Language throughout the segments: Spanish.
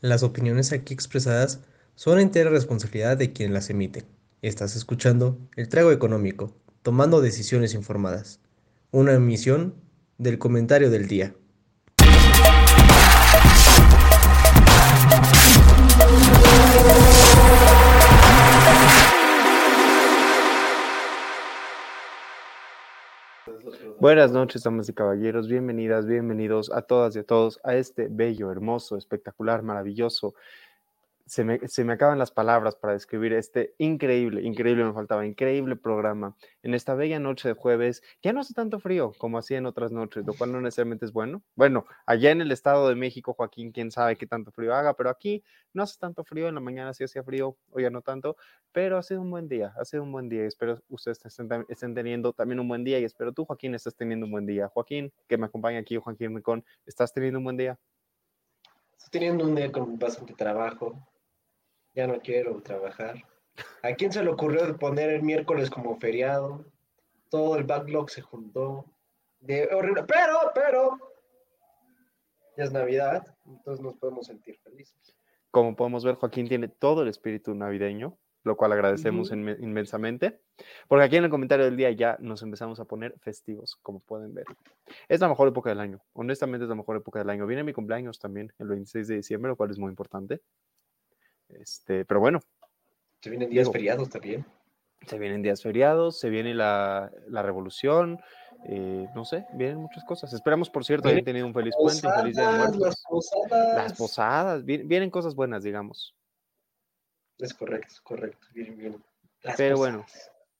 Las opiniones aquí expresadas son entera responsabilidad de quien las emite. Estás escuchando El Trago Económico, tomando decisiones informadas. Una emisión del comentario del día. Buenas noches, damas y caballeros. Bienvenidas, bienvenidos a todas y a todos a este bello, hermoso, espectacular, maravilloso, se me, acaban las palabras para describir este increíble, increíble, me faltaba, increíble programa en esta bella noche de jueves. Ya no hace tanto frío como hacía en otras noches, lo cual no necesariamente es bueno. Bueno, allá en el Estado de México, Joaquín, quién sabe qué tanto frío haga, pero aquí no hace tanto frío, en la mañana sí hacía frío, hoy ya no tanto, pero ha sido un buen día, ha sido un buen día. Espero ustedes estén, estén teniendo también un buen día y espero tú, Joaquín, estés teniendo un buen día. Joaquín, que me acompaña aquí, Joaquín Mecón, ¿estás teniendo un buen día? Estoy teniendo un día con bastante trabajo, ya no quiero trabajar. ¿A quién se le ocurrió poner el miércoles como feriado? Todo el backlog se juntó. De horrible. Pero, pero, ya es Navidad, entonces nos podemos sentir felices. Como podemos ver, Joaquín tiene todo el espíritu navideño, lo cual agradecemos inmensamente, porque aquí en el comentario del día ya nos empezamos a poner festivos, como pueden ver. Es la mejor época del año, honestamente es la mejor época del año. Viene mi cumpleaños también, el 26 de diciembre, lo cual es muy importante. Este, pero bueno. Se vienen días feriados también. Se vienen días feriados, se viene la, revolución, eh, no sé, vienen muchas cosas. Esperamos, por cierto, hayan tenido un feliz puente, un feliz día de muertos. Las posadas. Las posadas, vienen, cosas buenas, digamos. Es correcto, es correcto, vienen bien. Pero bueno,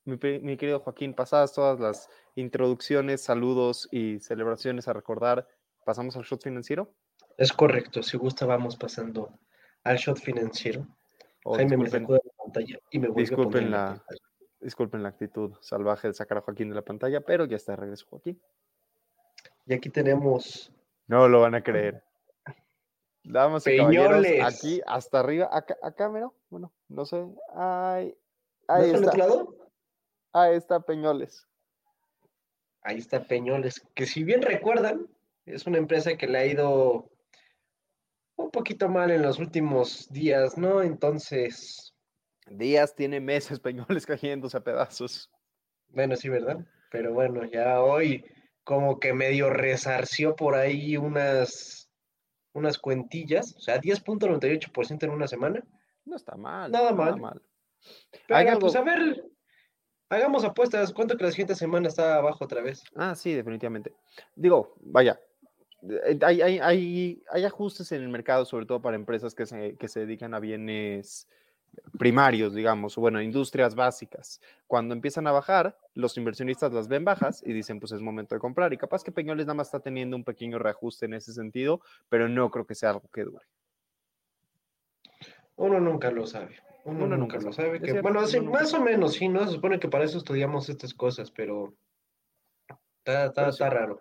mi, mi, querido Joaquín, pasadas todas las introducciones, saludos y celebraciones a recordar, ¿pasamos al shot financiero? Es correcto, si gusta vamos pasando al shot financiero. Oh, Jaime me la pantalla y me disculpen la, disculpen la actitud salvaje de sacar a Joaquín de la pantalla, pero ya está de regreso Joaquín. Y aquí tenemos. No lo van a creer. Damas y caballeros, aquí hasta arriba, acá, acá, mira, bueno, no sé, ahí, ahí está. Ahí está Peñoles. Ahí está Peñoles, que si bien recuerdan, es una empresa que le ha ido un poquito mal en los últimos días, ¿no? Entonces. Días tiene meses Peñoles cayéndose a pedazos. Bueno, sí, ¿verdad? Pero bueno, ya hoy como que medio resarció por ahí unas, unas cuentillas, o sea, 10.98% en una semana. No está mal. Nada mal. mal. Pero, pues a ver, hagamos apuestas. ¿Cuánto que la siguiente semana está abajo otra vez? Ah, sí, definitivamente. Digo, vaya, hay, hay, hay, hay, ajustes en el mercado, sobre todo para empresas que se, que se dedican a bienes primarios, digamos, o bueno, industrias básicas. Cuando empiezan a bajar, los inversionistas las ven bajas y dicen, pues es momento de comprar. Y capaz que Peñoles nada más está teniendo un pequeño reajuste en ese sentido, pero no creo que sea algo que dure. Uno nunca lo sabe. Uno, nunca, lo sabe. bueno, más o menos, sí, ¿no? Se supone que para eso estudiamos estas cosas, pero está, está, está raro.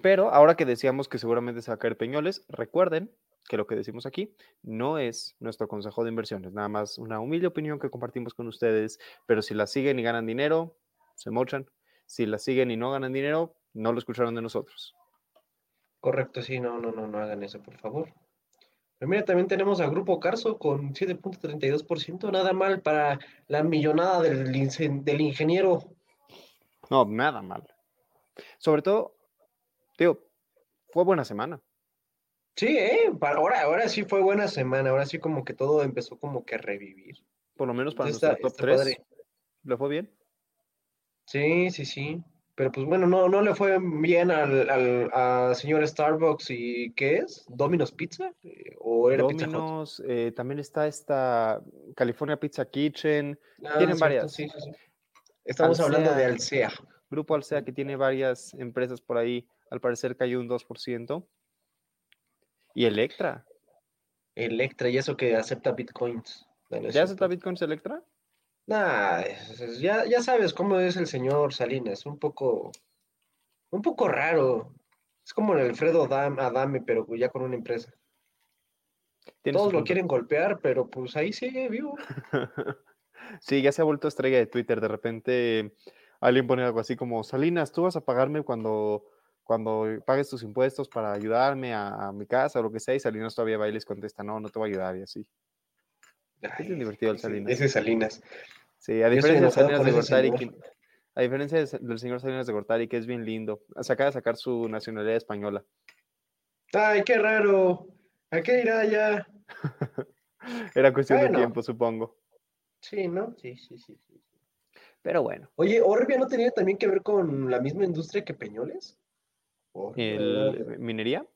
Pero ahora que decíamos que seguramente se va a caer Peñoles, recuerden que lo que decimos aquí no es nuestro consejo de inversiones, nada más una humilde opinión que compartimos con ustedes, pero si la siguen y ganan dinero, se mochan. Si la siguen y no ganan dinero, no lo escucharon de nosotros. Correcto, sí, no, no, no, no hagan eso, por favor. Pero mira, también tenemos a Grupo Carso con 7.32%, nada mal para la millonada del, del ingeniero. No, nada mal. Sobre todo, Tío, fue buena semana. Sí, ¿eh? ahora, ahora sí fue buena semana, ahora sí como que todo empezó como que a revivir. Por lo menos para nuestro top 3. ¿Le fue bien? Sí, sí, sí. Pero pues bueno, no, no le fue bien al, señor Starbucks y ¿qué es? ¿Domino's Pizza? Eh, ¿O era Domino's, eh, también está esta California Pizza Kitchen. Ah, Tienen varias. Sí, sí, Estamos hablando de Alsea. Grupo Alsea que tiene varias empresas por ahí al parecer cayó un 2%. Y Electra. Electra, y eso que acepta bitcoins. ¿Ya acepta bitcoins Electra? Nah, ya, ya sabes cómo es el señor Salinas, un poco, un poco raro. Es como el Alfredo Adame, pero ya con una empresa. Todos lo quieren golpear, pero pues ahí sigue vivo. sí, ya se ha vuelto estrella de Twitter. De repente alguien pone algo así como, Salinas, tú vas a pagarme cuando cuando pagues tus impuestos para ayudarme a, a mi casa o lo que sea, y Salinas todavía va y les contesta, no, no te voy a ayudar y así. Ay, Es divertido el Salinas. Ese Salinas. Sí, a diferencia de Salinas de Gortari, que- a diferencia de- del señor Salinas de Gortari, que es bien lindo, se acaba de sacar su nacionalidad española. Ay, qué raro. ¿A qué irá ya? Era cuestión Bueno. de tiempo, supongo. Sí, ¿no? Sí, sí, sí. sí. Pero bueno, Oye, ¿Orbia no tenía también que ver con la misma industria que Peñoles? El, ¿minería?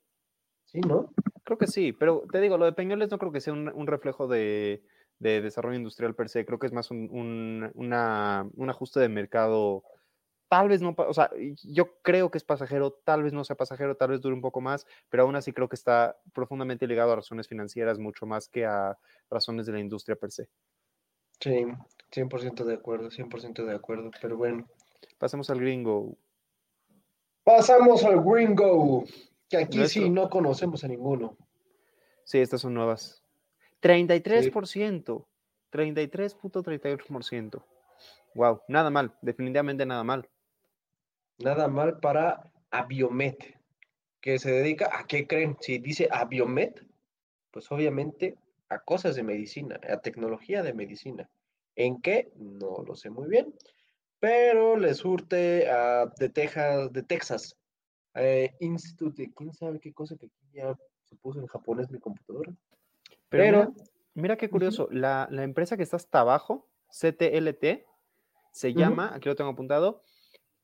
Sí, ¿no? Creo que sí, pero te digo, lo de Peñoles no creo que sea un, un reflejo de, de desarrollo industrial per se, creo que es más un, un- una- un ajuste de mercado. Tal vez no, o sea, yo creo que es pasajero, tal vez no sea pasajero, tal vez dure un poco más, pero aún así creo que está profundamente ligado a razones financieras mucho más que a razones de la industria per se. Sí, 100% de acuerdo, 100% de acuerdo. Pero bueno. Pasemos al gringo. Pasamos al Gringo, que aquí sí no conocemos a ninguno. Sí, estas son nuevas. 33%, 33.38%. Wow, nada mal, definitivamente nada mal. Nada mal para Abiomet, que se dedica a qué creen. Si dice Abiomet, pues obviamente a cosas de medicina, a tecnología de medicina. ¿En qué? No lo sé muy bien, pero le surte a, de Texas, de Texas eh, Institute, quién sabe qué cosa que aquí ya se puso en japonés mi computadora. Pero, Pero, mira, mira qué curioso, la, la empresa que está hasta abajo, CTLT, se llama, aquí lo tengo apuntado,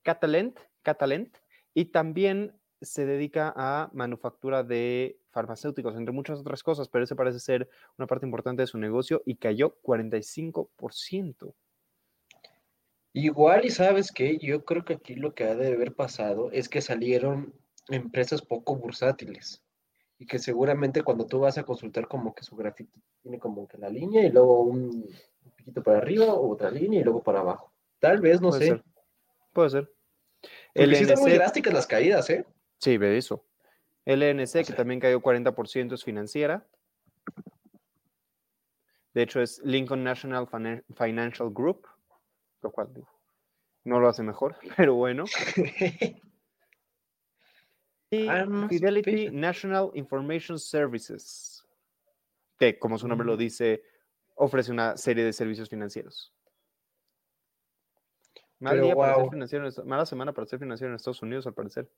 Catalent, Catalent, y también se dedica a manufactura de farmacéuticos, entre muchas otras cosas, pero ese parece ser una parte importante de su negocio y cayó 45%. Igual y sabes que yo creo que aquí lo que ha de haber pasado es que salieron empresas poco bursátiles y que seguramente cuando tú vas a consultar como que su grafito tiene como que la línea y luego un, un piquito para arriba, otra línea y luego para abajo. Tal vez, no Puede sé. ser. Puede ser. Porque sí están muy drásticas las caídas, ¿eh? Sí, ve eso. LNC, que sea- también cayó 40%, es financiera. De hecho, es Lincoln National Finan- Financial Group, lo cual digo, no lo hace mejor, pero bueno. Y Ah, Fidelity. National Information Services, que como su nombre lo dice, ofrece una serie de servicios financieros. Mal Pero, día para ser financiero mala semana para ser financiero en Estados Unidos, al parecer.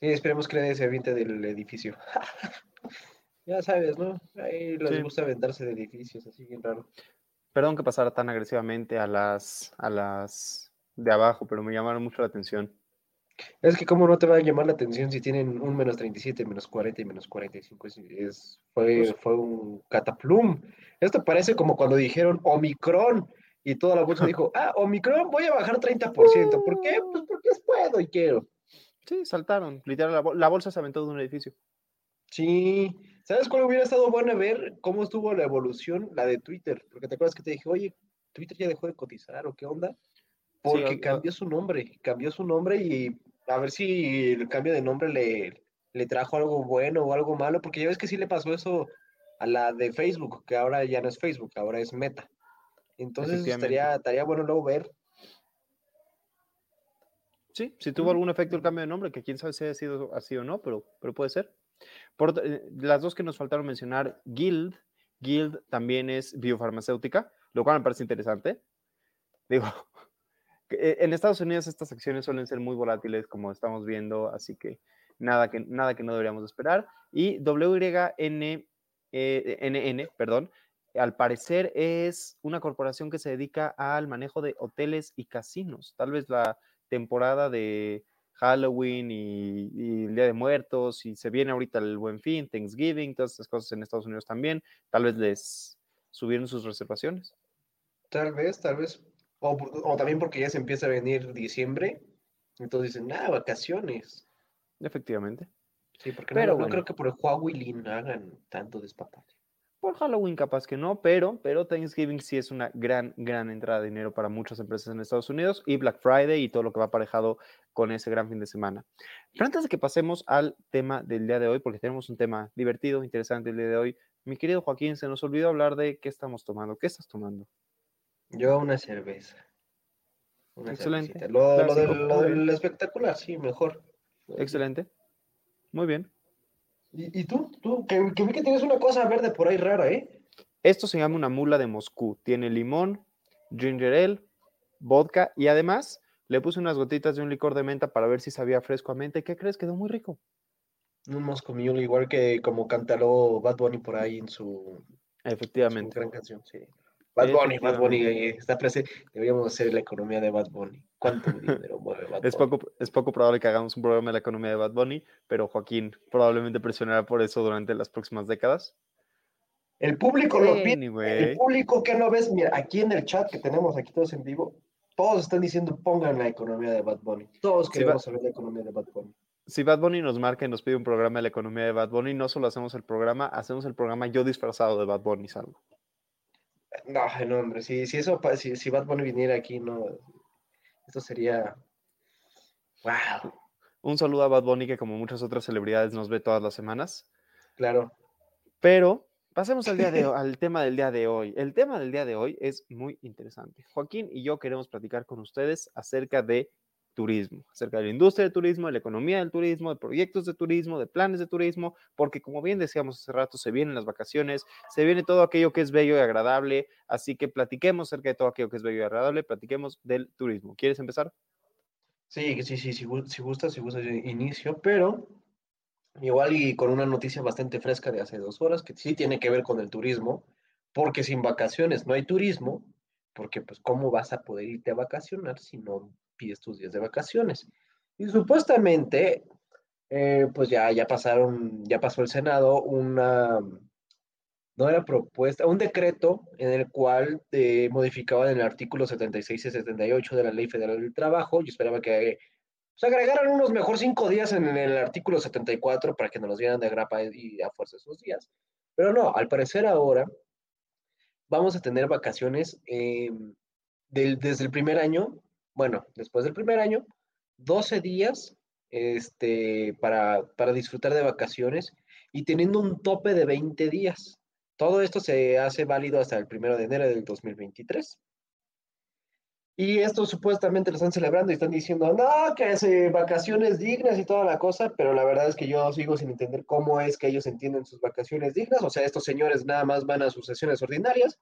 Sí, esperemos que nadie se aviente del edificio. ya sabes, ¿no? Ahí les Sí. gusta aventarse de edificios, así bien raro. Perdón que pasara tan agresivamente a las, a las de abajo, pero me llamaron mucho la atención. Es que cómo no te va a llamar la atención si tienen un menos 37, menos 40 y menos 45. Es, es- fue, Pues- fue un cataplum. Esto parece como cuando dijeron Omicron y toda la bolsa dijo, ah, Omicron voy a bajar 30%. ¿Por qué? Pues porque puedo y quiero. Sí, saltaron. Literal, la, bol- la bolsa se aventó de un edificio. Sí. ¿Sabes cuál hubiera estado bueno ver cómo estuvo la evolución? La de Twitter. Porque te acuerdas que te dije, oye, Twitter ya dejó de cotizar o qué onda. Porque cambió su nombre, cambió su nombre y a ver si el cambio de nombre le, le trajo algo bueno o algo malo, porque ya ves que sí le pasó eso a la de Facebook, que ahora ya no es Facebook, ahora es Meta. Entonces estaría, estaría bueno luego ver. Sí, si tuvo algún efecto el cambio de nombre, que quién sabe si ha sido así o no, pero, pero puede ser. Por, eh, las dos que nos faltaron mencionar, Guild. Guild también es biofarmacéutica, lo cual me parece interesante. Digo, eh, en Estados Unidos estas acciones suelen ser muy volátiles, como estamos viendo, así que nada que, nada que no deberíamos esperar. Y WYN, eh, perdón, al parecer es una corporación que se dedica al manejo de hoteles y casinos. Tal vez la temporada de Halloween y, y el Día de Muertos, y se viene ahorita el Buen Fin, Thanksgiving, todas estas cosas en Estados Unidos también, tal vez les subieron sus reservaciones. Tal vez, tal vez. O, o también porque ya se empieza a venir diciembre. Entonces dicen, ah, vacaciones. Efectivamente. Sí, porque Pero no, no creo que por el Huawei hagan tanto despapalle. Por Halloween capaz que no, pero, pero Thanksgiving sí es una gran, gran entrada de dinero para muchas empresas en Estados Unidos y Black Friday y todo lo que va aparejado con ese gran fin de semana. Pero antes de que pasemos al tema del día de hoy, porque tenemos un tema divertido, interesante el día de hoy, mi querido Joaquín, se nos olvidó hablar de qué estamos tomando. ¿Qué estás tomando? Yo una cerveza. Una Excelente. cervecita. Lo, lo del, lo espectacular, sí, mejor. Excelente. Muy bien. ¿Y, y tú? ¿Tú? Que, que vi que tienes una cosa verde por ahí rara, ¿eh? Esto se llama una mula de Moscú. Tiene limón, ginger ale, vodka y además le puse unas gotitas de un licor de menta para ver si sabía fresco a menta. ¿Y qué crees? Quedó muy rico. Un Moscow Mule, igual que como cantaró Bad Bunny por ahí en su, su Efectivamente. gran canción, sí. Bad Bunny, Bad Bunny, está presente. Deberíamos hacer la economía de Bad Bunny. ¿Cuánto dinero mueve Bad Es Bunny? poco, es poco probable que hagamos un programa de la economía de Bad Bunny, pero Joaquín probablemente presionará por eso durante las próximas décadas. El público lo pide. El público que no ves, mira, aquí en el chat que tenemos aquí todos en vivo, todos están diciendo pongan la economía de Bad Bunny. Todos queremos saber la economía de Bad Bunny. si Bad Bunny nos marca y nos pide un programa de la economía de Bad Bunny, no solo hacemos el programa, hacemos el programa yo disfrazado de Bad Bunny, salvo. No, no, hombre, si, si eso, si, si Bad Bunny viniera aquí, no, esto sería, wow, Un saludo a Bad Bunny que como muchas otras celebridades nos ve todas las semanas. claro. Pero pasemos al, día de, al tema del día de hoy. El tema del día de hoy es muy interesante. Joaquín y yo queremos platicar con ustedes acerca de turismo, acerca de la industria del turismo, de la economía del turismo, de proyectos de turismo, de planes de turismo, porque como bien decíamos hace rato, se vienen las vacaciones, se viene todo aquello que es bello y agradable, así que platiquemos acerca de todo aquello que es bello y agradable, platiquemos del turismo. ¿Quieres empezar? Sí, sí, sí, si, si gusta, si gusta, yo inicio, pero igual y con una noticia bastante fresca de hace dos horas, que sí tiene que ver con el turismo, porque sin vacaciones no hay turismo, porque pues cómo vas a poder irte a vacacionar si no pides tus días de vacaciones. Y supuestamente, eh, pues ya, ya pasaron, ya pasó el Senado una, no era propuesta, un decreto en el cual eh, modificaban el artículo 76 y 78 de la Ley Federal del Trabajo. Yo esperaba que se agregaran unos mejor cinco días en, el artículo 74 para que nos los dieran de grapa y a fuerza esos días. Pero no, al parecer ahora vamos a tener vacaciones del, desde el primer año, bueno, después del primer año, 12 días este, para, para disfrutar de vacaciones y teniendo un tope de 20 días. Todo esto se hace válido hasta el primero de enero del 2023. Y esto supuestamente lo están celebrando y están diciendo, no, que es vacaciones dignas y toda la cosa, pero la verdad es que yo sigo sin entender cómo es que ellos entienden sus vacaciones dignas. O sea, estos señores nada más van a sus sesiones ordinarias,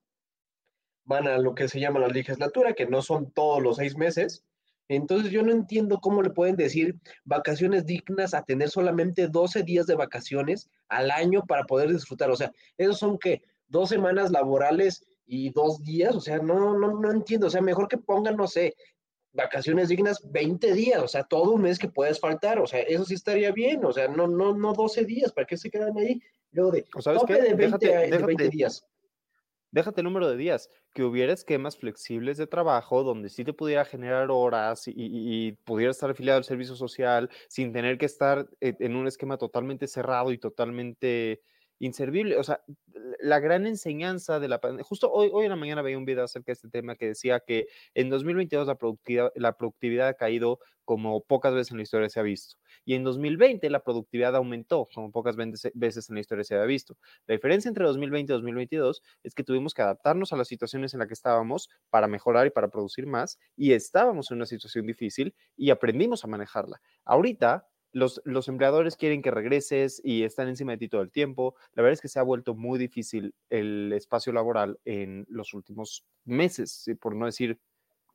van a lo que se llama la legislatura, que no son todos los seis meses. Entonces yo no entiendo cómo le pueden decir vacaciones dignas a tener solamente 12 días de vacaciones al año para poder disfrutar. O sea, esos son que dos semanas laborales y dos días, o sea, no, no, no entiendo, o sea, mejor que pongan, no sé, vacaciones dignas 20 días, o sea, todo un mes que puedes faltar, o sea, eso sí estaría bien, o sea, no, no, no 12 días, ¿para qué se quedan ahí? Luego de, ¿O sabes tope qué? de 20, Déjate- de déjate- 20 días. déjate el número de días, que hubiera esquemas flexibles de trabajo donde sí te pudiera generar horas y, y- y pudiera estar afiliado al servicio social sin tener que estar eh, en un esquema totalmente cerrado y totalmente inservible. O sea, la gran enseñanza de la pandemia, justo hoy, hoy en la mañana veía un video acerca de este tema que decía que en 2022 la productividad, la productividad ha caído como pocas veces en la historia se ha visto. Y en 2020 la productividad aumentó como pocas veces en la historia se había visto. La diferencia entre 2020 y 2022 es que tuvimos que adaptarnos a las situaciones en las que estábamos para mejorar y para producir más y estábamos en una situación difícil y aprendimos a manejarla. Ahorita los, los empleadores quieren que regreses y están encima de ti todo el tiempo. La verdad es que se ha vuelto muy difícil el espacio laboral en los últimos meses, por no decir,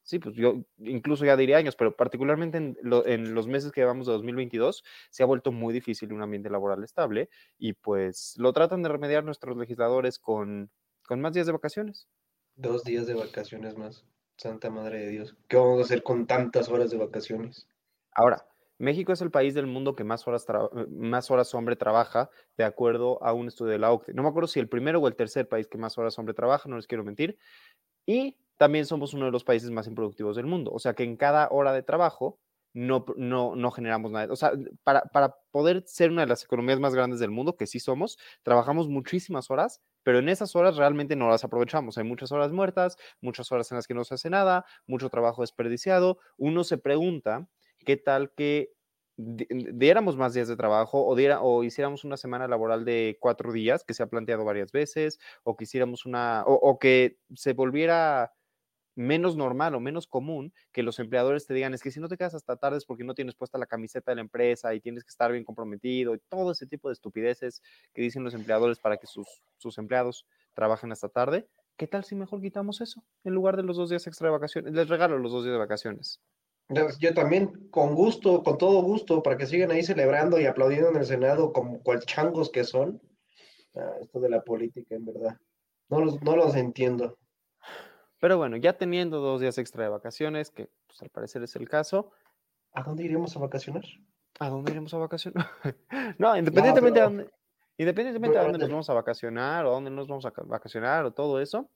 sí, pues yo incluso ya diría años, pero particularmente en, lo- en los meses que llevamos de 2022 se ha vuelto muy difícil un ambiente laboral estable y pues lo tratan de remediar nuestros legisladores con, con más días de vacaciones. Dos días de vacaciones más, santa madre de Dios. ¿Qué vamos a hacer con tantas horas de vacaciones? Ahora, México es el país del mundo que más horas, eh, más horas hombre trabaja, de acuerdo a un estudio de la OCDE. No me acuerdo si el primero o el tercer país que más horas hombre trabaja, no les quiero mentir. Y también somos uno de los países más improductivos del mundo. O sea que en cada hora de trabajo no, no, no generamos nada. O sea, para, para poder ser una de las economías más grandes del mundo, que sí somos, trabajamos muchísimas horas, pero en esas horas realmente no las aprovechamos. Hay muchas horas muertas, muchas horas en las que no se hace nada, mucho trabajo desperdiciado. Uno se pregunta qué tal que di- diéramos más días de trabajo o, diera, o hiciéramos una semana laboral de cuatro días, que se ha planteado varias veces, o que hiciéramos una, o, o que se volviera menos normal o menos común que los empleadores te digan, es que si no te quedas hasta tarde es porque no tienes puesta la camiseta de la empresa y tienes que estar bien comprometido y todo ese tipo de estupideces que dicen los empleadores para que sus, sus empleados trabajen hasta tarde. ¿Qué tal si mejor quitamos eso en lugar de los dos días extra de vacaciones? Les regalo los dos días de vacaciones. Yo también, con gusto, con todo gusto, para que sigan ahí celebrando y aplaudiendo en el Senado como cual changos que son. Ah, esto de la política, en verdad. No los, no los entiendo. Pero bueno, ya teniendo dos días extra de vacaciones, que pues, al parecer es el caso. ¿A dónde iremos a vacacionar? ¿A dónde iremos a vacacionar? no, independientemente de dónde, independientemente de dónde nos vamos a vacacionar o dónde nos vamos a vacacionar o todo eso.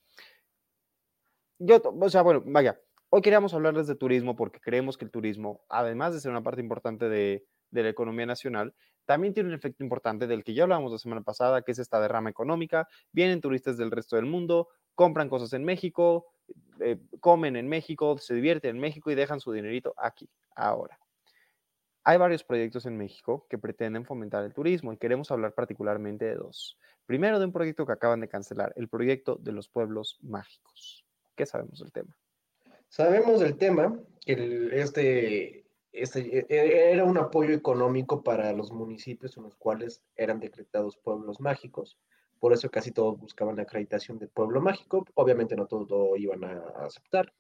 Yo, o sea, bueno, vaya, hoy queríamos hablarles de turismo porque creemos que el turismo, además de ser una parte importante de, la economía nacional, también tiene un efecto importante del que ya hablábamos la semana pasada, que es esta derrama económica. Vienen turistas del resto del mundo, compran cosas en México, eh, comen en México, se divierten en México y dejan su dinerito aquí, ahora. Hay varios proyectos en México que pretenden fomentar el turismo y queremos hablar particularmente de dos. Primero de un proyecto que acaban de cancelar, el proyecto de los pueblos mágicos. ¿Qué sabemos del tema? Sabemos del tema, que este, este e, e, era un apoyo económico para los municipios en los cuales eran decretados pueblos mágicos por eso casi todos buscaban la acreditación de pueblo mágico. Obviamente no todos lo iban a aceptar.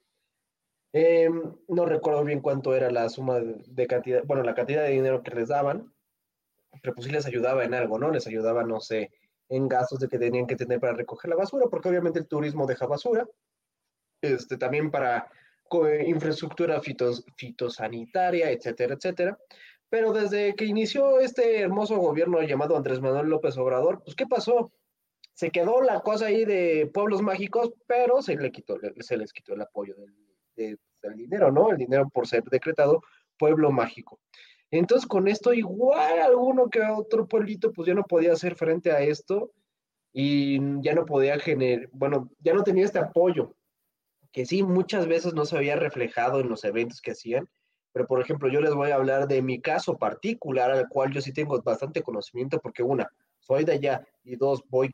Em, no recuerdo bien cuánto era la suma de, cantidad, bueno, la cantidad de dinero que les daban, pero pues sí les ayudaba en algo, ¿no? Les ayudaba, no sé, en gastos de que tenían que tener para recoger la basura, porque obviamente el turismo deja basura. Este, también para infraestructura fitos, fitosanitaria, etcétera, etcétera. Pero desde que inició este hermoso gobierno llamado Andrés Manuel López Obrador, pues ¿qué pasó? se quedó la cosa ahí de pueblos mágicos, pero se, le quitó, se les quitó el apoyo del, dinero, ¿no? El dinero por ser decretado pueblo mágico. Entonces, con esto, igual alguno que otro pueblito, pues ya no podía hacer frente a esto y ya no podía generar, bueno, ya no tenía este apoyo, que sí, muchas veces no se había reflejado en los eventos que hacían, pero por ejemplo, yo les voy a hablar de mi caso particular, al cual yo sí tengo bastante conocimiento, porque una, soy de allá, y dos, voy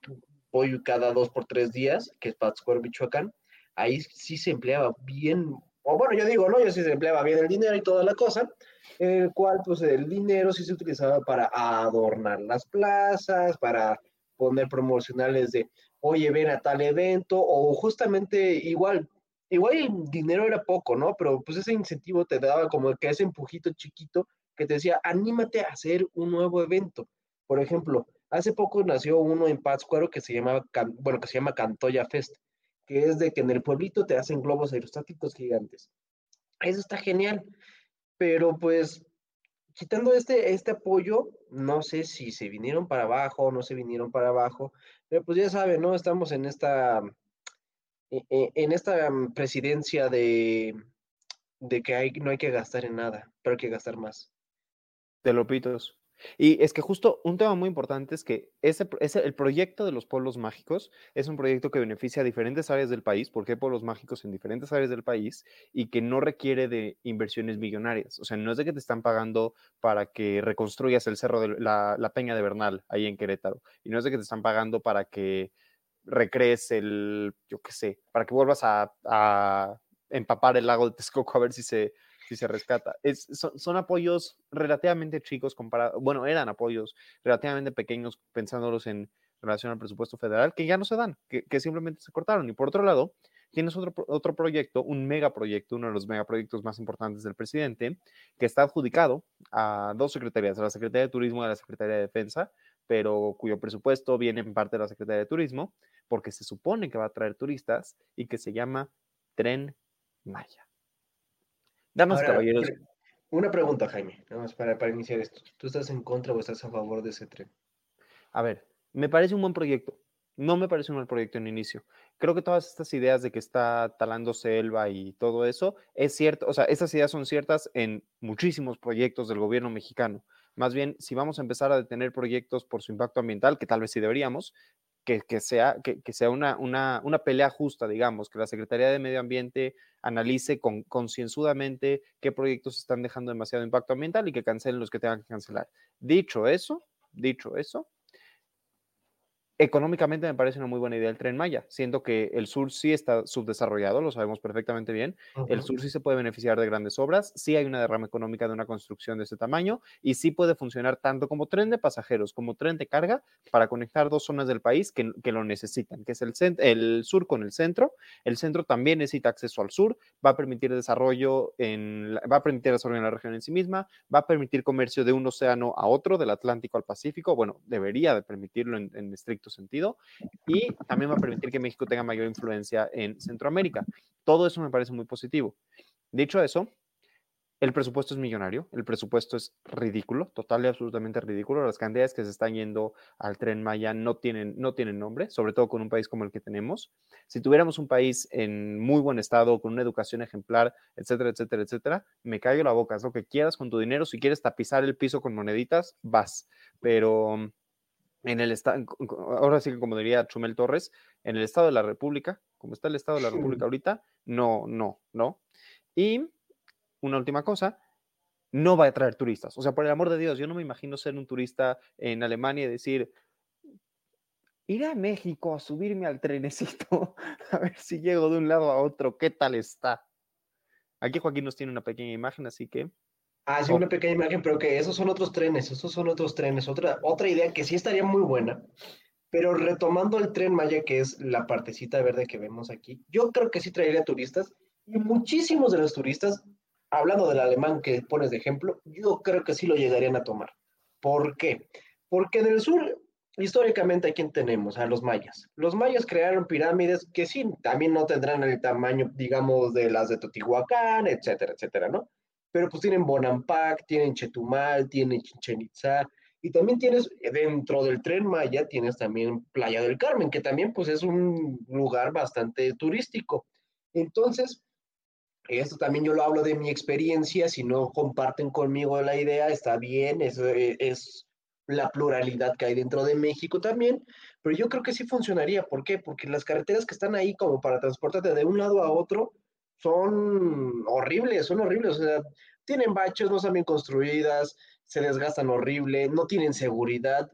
voy cada dos por tres días, que es Pátzcuaro, Michoacán, ahí sí se empleaba bien, o bueno, yo digo, no, yo sí se empleaba bien el dinero y toda la cosa, el cual pues el dinero sí se utilizaba para adornar las plazas, para poner promocionales de, oye, ven a tal evento, o justamente igual, igual el dinero era poco, ¿no? Pero pues ese incentivo te daba como que ese empujito chiquito que te decía, anímate a hacer un nuevo evento. Por ejemplo, Hace poco nació uno en Pátzcuaro que se llama, bueno, que se llama Cantoya Fest, que es de que en el pueblito te hacen globos aerostáticos gigantes. Eso está genial, pero pues quitando este, este apoyo, no sé si se vinieron para abajo o no se vinieron para abajo, pero pues ya saben, ¿no? Estamos en esta, en esta presidencia de, de que hay, no hay que gastar en nada, pero hay que gastar más. De lopitos. Y es que justo un tema muy importante es que ese, el proyecto de los pueblos mágicos es un proyecto que beneficia a diferentes áreas del país, porque hay pueblos mágicos en diferentes áreas del país y que no requiere de inversiones millonarias. O sea, no es de que te están pagando para que reconstruyas el cerro de la, Peña de Bernal ahí en Querétaro, y no es de que te están pagando para que recrees el, yo qué sé, para que vuelvas a, empapar el lago de Texcoco a ver si se si se rescata. Es, son, apoyos relativamente chicos comparados, bueno, eran apoyos relativamente pequeños pensándolos en relación al presupuesto federal, que ya no se dan, que, simplemente se cortaron. Y por otro lado, tienes otro, otro proyecto, un megaproyecto, uno de los megaproyectos más importantes del presidente, que está adjudicado a dos secretarías, a la Secretaría de Turismo y a la Secretaría de Defensa, pero cuyo presupuesto viene en parte de la Secretaría de Turismo, porque se supone que va a traer turistas y que se llama Tren Maya. Damas caballeros. Una pregunta, Jaime, nada más para, para iniciar esto. ¿Tú estás en contra o estás a favor de ese tren? A ver, me parece un buen proyecto. No me parece un mal proyecto en inicio. Creo que todas estas ideas de que está talando selva y todo eso es cierto. O sea, estas ideas son ciertas en muchísimos proyectos del gobierno mexicano. Más bien, si vamos a empezar a detener proyectos por su impacto ambiental, que tal vez sí deberíamos, que, sea, que, sea una, una, pelea justa, digamos, que la Secretaría de Medio Ambiente analice con, concienzudamente qué proyectos están dejando demasiado impacto ambiental y que cancelen los que tengan que cancelar. Dicho eso, dicho eso, Económicamente me parece una muy buena idea el tren Maya, siendo que el sur sí está subdesarrollado, lo sabemos perfectamente bien. El sur sí se puede beneficiar de grandes obras, sí hay una derrama económica de una construcción de ese tamaño y sí puede funcionar tanto como tren de pasajeros como tren de carga para conectar dos zonas del país que, lo necesitan, que es el, el sur con el centro. El centro también necesita acceso al sur, va a permitir desarrollo en, va a permitir desarrollo en la región en sí misma, va a permitir comercio de un océano a otro, del Atlántico al Pacífico. Bueno, debería de permitirlo en, en estricto sentido y también va a permitir que México tenga mayor influencia en Centroamérica. Todo eso me parece muy positivo. Dicho eso, el presupuesto es millonario, el presupuesto es ridículo, total y absolutamente ridículo. Las cantidades que se están yendo al tren Maya no tienen, no tienen nombre, sobre todo con un país como el que tenemos. Si tuviéramos un país en muy buen estado, con una educación ejemplar, etcétera, etcétera, etcétera, me callo la boca, es lo que quieras con tu dinero. Si quieres tapizar el piso con moneditas, vas. Pero en el estado, ahora sí que como diría Chumel Torres, en el estado de la República, como está el estado de la República ahorita, no, no, no. Y una última cosa, no va a traer turistas. O sea, por el amor de Dios, yo no me imagino ser un turista en Alemania y decir, ir a México a subirme al trenecito, a ver si llego de un lado a otro, ¿qué tal está? Aquí Joaquín nos tiene una pequeña imagen, así que Ah, sí, una pequeña imagen, pero que esos son otros trenes, esos son otros trenes. Otra, otra idea que sí estaría muy buena, pero retomando el tren Maya, que es la partecita verde que vemos aquí, yo creo que sí traería turistas y muchísimos de los turistas, hablando del alemán que pones de ejemplo, yo creo que sí lo llegarían a tomar. ¿Por qué? Porque en el sur, históricamente, ¿a quién tenemos? A los mayas. Los mayas crearon pirámides que sí, también no tendrán el tamaño, digamos, de las de Teotihuacán, etcétera, etcétera, ¿no? Pero pues tienen Bonampak, tienen Chetumal, tienen Chichen Itza, y también tienes eh, dentro del tren Maya, tienes también Playa del Carmen, que también pues es un lugar bastante turístico. Entonces, esto también yo lo hablo de mi experiencia, si no comparten conmigo la idea, está bien, es, eh, es la pluralidad que hay dentro de México también, pero yo creo que sí funcionaría. ¿Por qué? Porque las carreteras que están ahí como para transportarte de un lado a otro, son horribles, son horribles, o sea, tienen baches, no están bien construidas, se desgastan horrible, no tienen seguridad.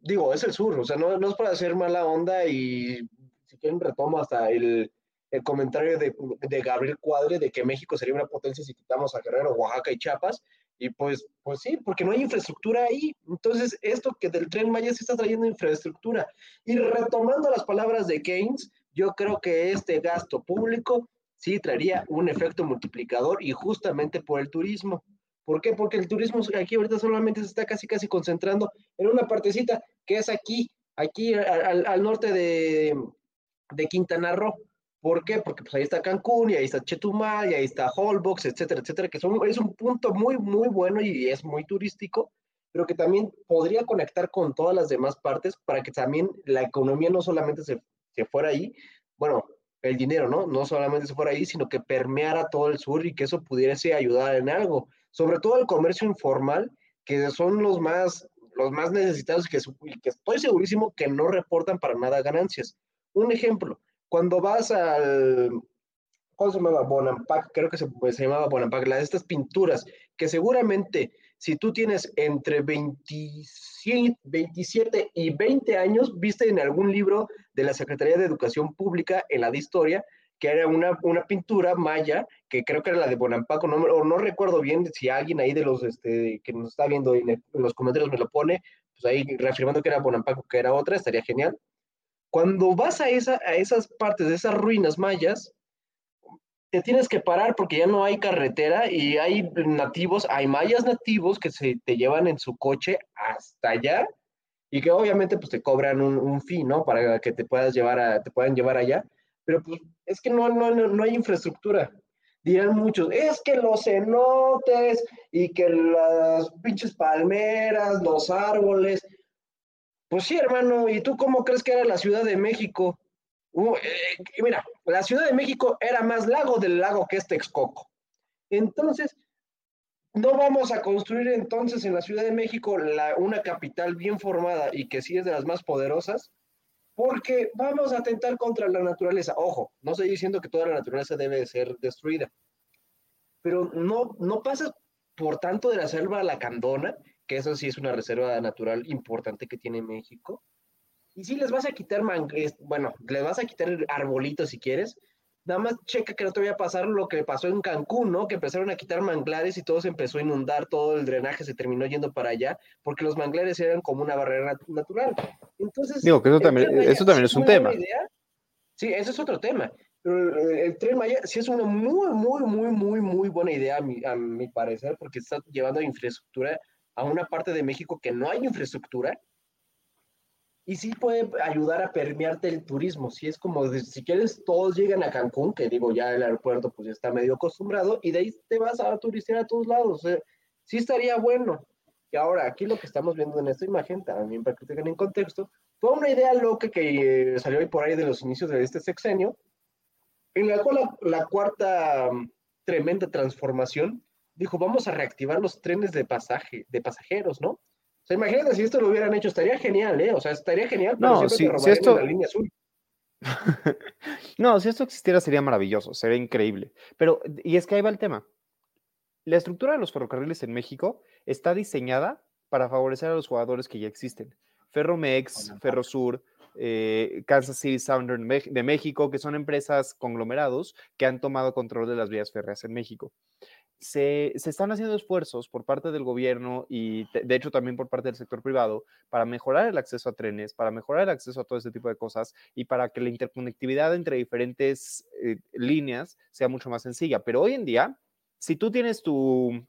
Digo, es el sur, o sea, no, no es para hacer mala onda y si quieren retomo hasta el, el comentario de, de, Gabriel Cuadre de que México sería una potencia si quitamos a Guerrero, Oaxaca y Chiapas. Y pues, pues sí, porque no hay infraestructura ahí. Entonces, esto que del tren Maya se está trayendo infraestructura. Y retomando las palabras de Keynes, yo creo que este gasto público sí traería un efecto multiplicador y justamente por el turismo. ¿Por qué? Porque el turismo aquí ahorita solamente se está casi casi concentrando en una partecita que es aquí, aquí al, al norte de, de, Quintana Roo. ¿Por qué? Porque pues ahí está Cancún y ahí está Chetumal y ahí está Holbox, etcétera, etcétera, que son, es un punto muy, muy bueno y es muy turístico, pero que también podría conectar con todas las demás partes para que también la economía no solamente se, se fuera ahí, bueno, el dinero, ¿no? No solamente se fuera ahí, sino que permeara todo el sur y que eso pudiese ayudar en algo. Sobre todo el comercio informal, que son los más, los más necesitados y que, que estoy segurísimo que no reportan para nada ganancias. Un ejemplo, cuando vas al, ¿cómo se llamaba? Bonampak, creo que se, se llamaba Bonampak, las estas pinturas que seguramente si tú tienes entre 27, 27, y 20 años, viste en algún libro de la Secretaría de Educación Pública en la de Historia, que era una, una pintura maya, que creo que era la de Bonampaco, no, o no recuerdo bien si alguien ahí de los este, que nos está viendo en, los comentarios me lo pone, pues ahí reafirmando que era Bonampaco, que era otra, estaría genial. Cuando vas a, esa, a esas partes de esas ruinas mayas, te tienes que parar porque ya no hay carretera y hay nativos, hay mayas nativos que se te llevan en su coche hasta allá y que obviamente pues te cobran un, un ¿no? Para que te puedas llevar a, te puedan llevar allá, pero pues es que no, no, no hay infraestructura. Dirán muchos, es que los cenotes y que las pinches palmeras, los árboles. Pues sí, hermano, ¿y tú cómo crees que era la Ciudad de México? Uh, eh, mira, la Ciudad de México era más lago del lago que es Texcoco. Entonces, no vamos a construir entonces en la Ciudad de México la, una capital bien formada y que sí es de las más poderosas, porque vamos a atentar contra la naturaleza. Ojo, no estoy diciendo que toda la naturaleza debe ser destruida, pero no, no pasa por tanto de la selva lacandona, que eso sí es una reserva natural importante que tiene México, Y sí, les vas a quitar, bueno, les vas a quitar arbolitos si quieres, nada más checa que no te vaya a pasar lo que pasó en Cancún, ¿no? Que empezaron a quitar manglares y todo se empezó a inundar, todo el drenaje se terminó yendo para allá, porque los manglares eran como una barrera natural. Entonces, digo que eso también, eso también es un tema. Sí, ese es otro tema. el tren Maya sí es una muy, muy, muy, muy, muy buena idea a mi, a mi parecer, porque está llevando infraestructura a una parte de México que no hay infraestructura y sí puede ayudar a permearte el turismo. Si es como, si quieres, todos llegan a Cancún, que digo, ya el aeropuerto pues ya está medio acostumbrado, y de ahí te vas a turistear a todos lados. sí estaría bueno. Y ahora, aquí lo que estamos viendo en esta imagen, también para que tengan en contexto, fue una idea loca que salió ahí por ahí de los inicios de este sexenio, en la cual la, cuarta mm, tremenda transformación dijo, vamos a reactivar los trenes de pasaje, de pasajeros, ¿no? O sea, imagínate si esto lo hubieran hecho, estaría genial, ¿eh? O sea, estaría genial, pero no, si, si esto... la línea azul. no, si esto existiera sería maravilloso, sería increíble. Pero, y es que ahí va el tema. La estructura de los ferrocarriles en México está diseñada para favorecer a los jugadores que ya existen. Ferromex, Ferrosur, eh, Kansas City Southern de México, que son empresas conglomerados que han tomado control de las vías férreas en México se, están haciendo esfuerzos por parte del gobierno y de hecho también por parte del sector privado para mejorar el acceso a trenes, para mejorar el acceso a todo este tipo de cosas y para que la interconectividad entre diferentes eh, líneas sea mucho más sencilla. Pero hoy en día, si tú tienes tu,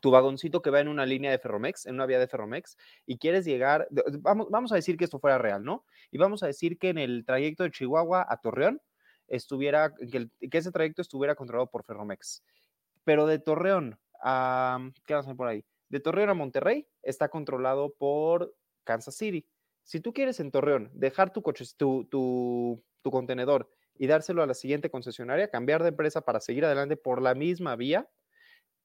tu vagoncito que va en una línea de Ferromex, en una vía de Ferromex, y quieres llegar, vamos, vamos a decir que esto fuera real, ¿no? Y vamos a decir que en el trayecto de Chihuahua a Torreón estuviera, que, que ese trayecto estuviera controlado por Ferromex pero de Torreón a, ¿qué vamos a por ahí? De Torreón a Monterrey está controlado por Kansas City. Si tú quieres en Torreón dejar tu coche, tu, tu, tu contenedor y dárselo a la siguiente concesionaria, cambiar de empresa para seguir adelante por la misma vía,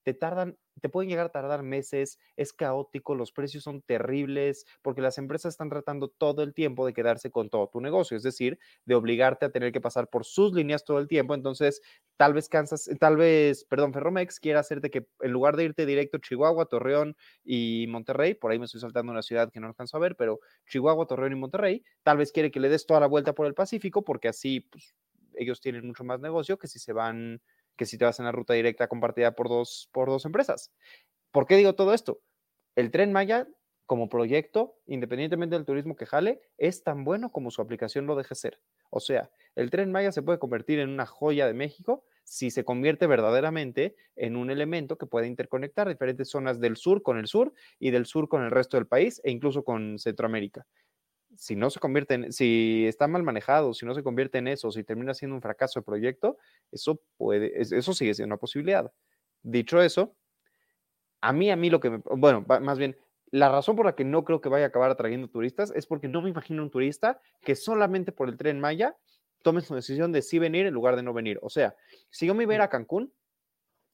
te tardan, te pueden llegar a tardar meses, es caótico, los precios son terribles, porque las empresas están tratando todo el tiempo de quedarse con todo tu negocio, es decir, de obligarte a tener que pasar por sus líneas todo el tiempo. Entonces, tal vez cansas, tal vez, perdón, Ferromex quiera hacerte que en lugar de irte directo a Chihuahua, Torreón y Monterrey, por ahí me estoy saltando una ciudad que no alcanzo a ver, pero Chihuahua, Torreón y Monterrey, tal vez quiere que le des toda la vuelta por el Pacífico, porque así, pues, ellos tienen mucho más negocio que si se van que si te vas en la ruta directa compartida por dos, por dos empresas. ¿Por qué digo todo esto? El tren Maya como proyecto, independientemente del turismo que jale, es tan bueno como su aplicación lo deje ser. O sea, el tren Maya se puede convertir en una joya de México si se convierte verdaderamente en un elemento que puede interconectar diferentes zonas del sur con el sur y del sur con el resto del país e incluso con Centroamérica si no se convierte en, si está mal manejado, si no se convierte en eso, si termina siendo un fracaso el proyecto, eso puede, eso sigue siendo una posibilidad. Dicho eso, a mí, a mí lo que me, bueno, más bien, la razón por la que no creo que vaya a acabar atrayendo turistas es porque no me imagino un turista que solamente por el tren Maya tome su decisión de sí venir en lugar de no venir. O sea, si yo me iba a ir a Cancún,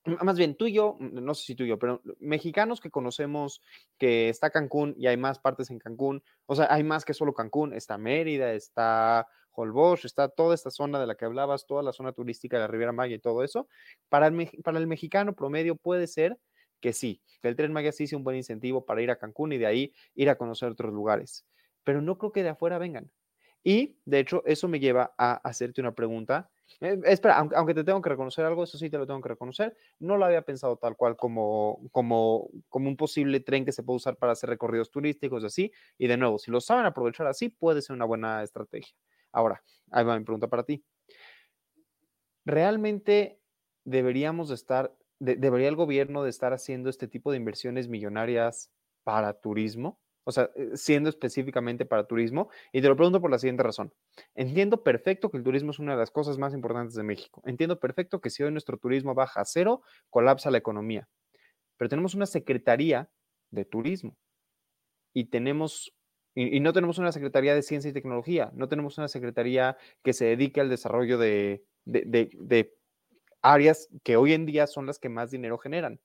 más bien tú y yo, no sé si tú y yo, pero mexicanos que conocemos que está Cancún y hay más partes en Cancún, o sea, hay más que solo Cancún, está Mérida, está Holbox, está toda esta zona de la que hablabas, toda la zona turística de la Riviera Maya y todo eso. Para el, para el mexicano promedio puede ser que sí, que el tren Maya sí sea un buen incentivo para ir a Cancún y de ahí ir a conocer otros lugares, pero no creo que de afuera vengan. Y de hecho, eso me lleva a hacerte una pregunta eh, espera, aunque, te tengo que reconocer algo, eso sí te lo tengo que reconocer, no lo había pensado tal cual como, como, como un posible tren que se puede usar para hacer recorridos turísticos así. Y de nuevo, si lo saben aprovechar así, puede ser una buena estrategia. Ahora, ahí va mi pregunta para ti. ¿Realmente deberíamos de estar, debería el gobierno de estar haciendo este tipo de inversiones millonarias para turismo? O sea, eh, siendo específicamente para turismo. Y te lo pregunto por la siguiente razón. Entiendo perfecto que el turismo es una de las cosas más importantes de México. Entiendo perfecto que si hoy nuestro turismo baja a cero, colapsa la economía. Pero tenemos una secretaría de turismo. Y tenemos y, no tenemos una Secretaría de Ciencia y Tecnología, no tenemos una Secretaría que se dedique al desarrollo de, de, áreas que hoy en día son las que más dinero generan.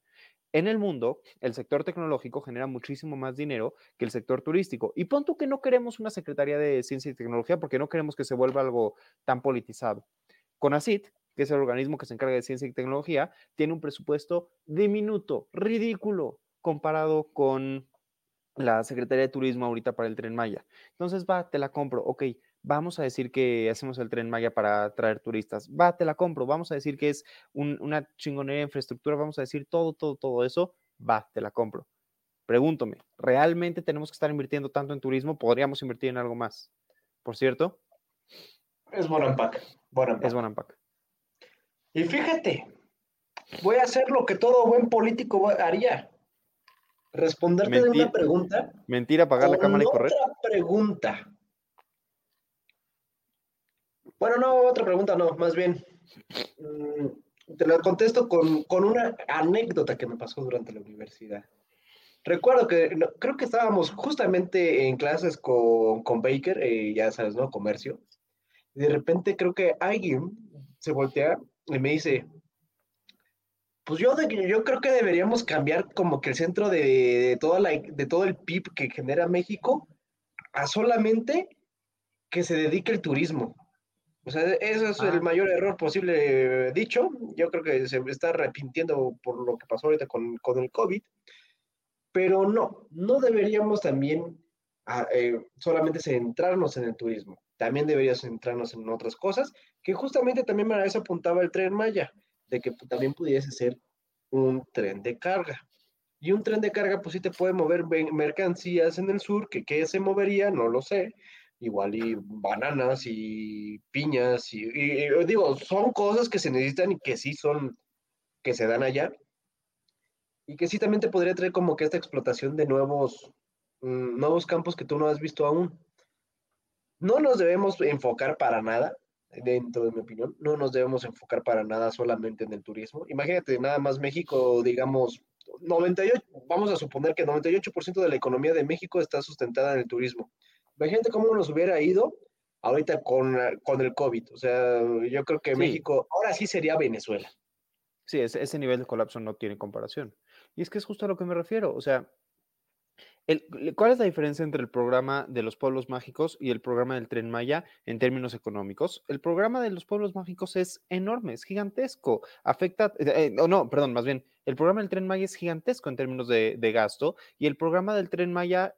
En el mundo, el sector tecnológico genera muchísimo más dinero que el sector turístico. Y punto que no queremos una Secretaría de Ciencia y Tecnología porque no queremos que se vuelva algo tan politizado. CONACIT, que es el organismo que se encarga de ciencia y tecnología, tiene un presupuesto diminuto, ridículo, comparado con la Secretaría de Turismo ahorita para el tren Maya. Entonces, va, te la compro. Ok, vamos a decir que hacemos el tren Maya para traer turistas. Va, te la compro. Vamos a decir que es una chingonería de infraestructura. Vamos a decir todo, todo, todo eso. Va, te la compro. Pregúntome, ¿realmente tenemos que estar invirtiendo tanto en turismo? ¿Podríamos invertir en algo más? Por cierto. Es Bonampak. Es Bonampak. Y fíjate, voy a hacer lo que todo buen político haría responderte de una pregunta. Mentira, apagar la cámara y correr. Otra pregunta. Bueno, no, otra pregunta no, más bien. Mm, te la contesto con, una anécdota que me pasó durante la universidad. Recuerdo que creo que estábamos justamente en clases con, Baker, eh, ya sabes, ¿no? Comercio. De repente creo que alguien se voltea y me dice, pues yo, yo creo que deberíamos cambiar como que el centro de, toda la, de todo el PIB que genera México a solamente que se dedique al turismo. O sea, ese es el ah. mayor error posible dicho. Yo creo que se está arrepintiendo por lo que pasó ahorita con, el COVID. Pero no, no deberíamos también ah, eh, solamente centrarnos en el turismo. También deberíamos centrarnos en otras cosas, que justamente también a eso apuntaba el tren Maya de que también pudiese ser un tren de carga. Y un tren de carga, pues sí te puede mover mercancías en el sur, que qué se movería, no lo sé. Igual y bananas y piñas, y, digo, son cosas que se necesitan y que sí son, que se dan allá. Y que sí también te podría traer como que esta explotación de nuevos, mm, nuevos campos que tú no has visto aún. No nos debemos enfocar para nada dentro de mi opinión, no nos debemos enfocar para nada solamente en el turismo. Imagínate, nada más México, digamos, 98, vamos a suponer que 98% de la economía de México está sustentada en el turismo. Imagínate cómo nos hubiera ido ahorita con, con el COVID. O sea, yo creo que México ahora sí sería Venezuela. Sí, ese, ese nivel de colapso no tiene comparación. Y es que es justo a lo que me refiero. O sea, ¿Cuál es la diferencia entre el programa de los pueblos mágicos y el programa del tren Maya en términos económicos? El programa de los pueblos mágicos es enorme, es gigantesco. Afecta, eh, eh, no, perdón, más bien, el programa del tren Maya es gigantesco en términos de, de gasto y el programa del tren Maya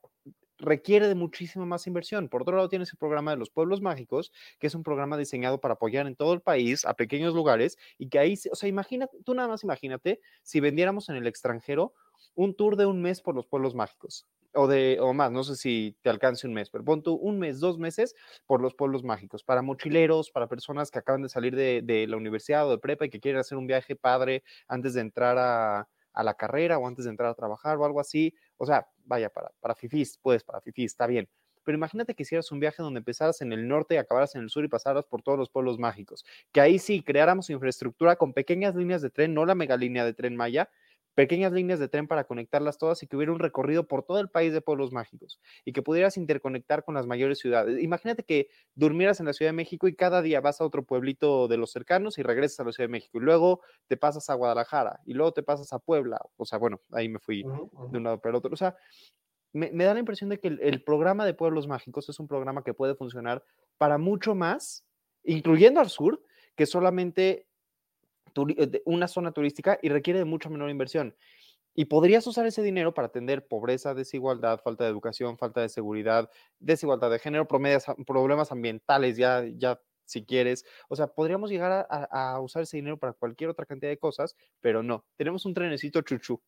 requiere de muchísima más inversión. Por otro lado, tienes el programa de los pueblos mágicos, que es un programa diseñado para apoyar en todo el país a pequeños lugares y que ahí, o sea, imagínate, tú nada más imagínate si vendiéramos en el extranjero un tour de un mes por los pueblos mágicos o de o más, no sé si te alcance un mes, pero pon tú un mes, dos meses por los pueblos mágicos, para mochileros, para personas que acaban de salir de, la universidad o de prepa y que quieren hacer un viaje padre antes de entrar a la carrera o antes de entrar a trabajar o algo así. O sea, vaya, para, para fifís, pues para fifís, está bien. Pero imagínate que hicieras un viaje donde empezaras en el norte y acabaras en el sur y pasaras por todos los pueblos mágicos. Que ahí sí creáramos infraestructura con pequeñas líneas de tren, no la mega línea de tren Maya, pequeñas líneas de tren para conectarlas todas y que hubiera un recorrido por todo el país de pueblos mágicos y que pudieras interconectar con las mayores ciudades. Imagínate que durmieras en la Ciudad de México y cada día vas a otro pueblito de los cercanos y regresas a la Ciudad de México y luego te pasas a Guadalajara y luego te pasas a Puebla. O sea, bueno, ahí me fui de un lado para el otro. O sea, me, da la impresión de que el programa de pueblos mágicos es un programa que puede funcionar para mucho más, incluyendo al sur, que solamente una zona turística y requiere de mucha menor inversión. Y podrías usar ese dinero para atender pobreza, desigualdad, falta de educación, falta de seguridad, desigualdad de género, problemas ambientales, ya, ya si quieres. O sea, podríamos llegar a, usar ese dinero para cualquier otra cantidad de cosas, pero no. Tenemos un trenecito chuchu.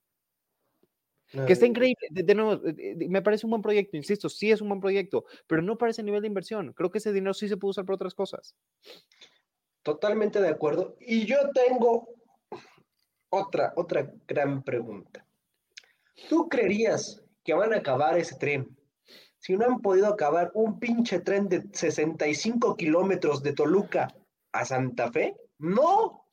Que está increíble. De, nuevo, me parece un buen proyecto, insisto, sí es un buen proyecto, pero no parece nivel de inversión. Creo que ese dinero sí se puede usar para otras cosas. Totalmente de acuerdo. Y yo tengo otra, otra gran pregunta. ¿Tú creerías que van a acabar ese tren si no han podido acabar un pinche tren de 65 kilómetros de Toluca a Santa Fe? No.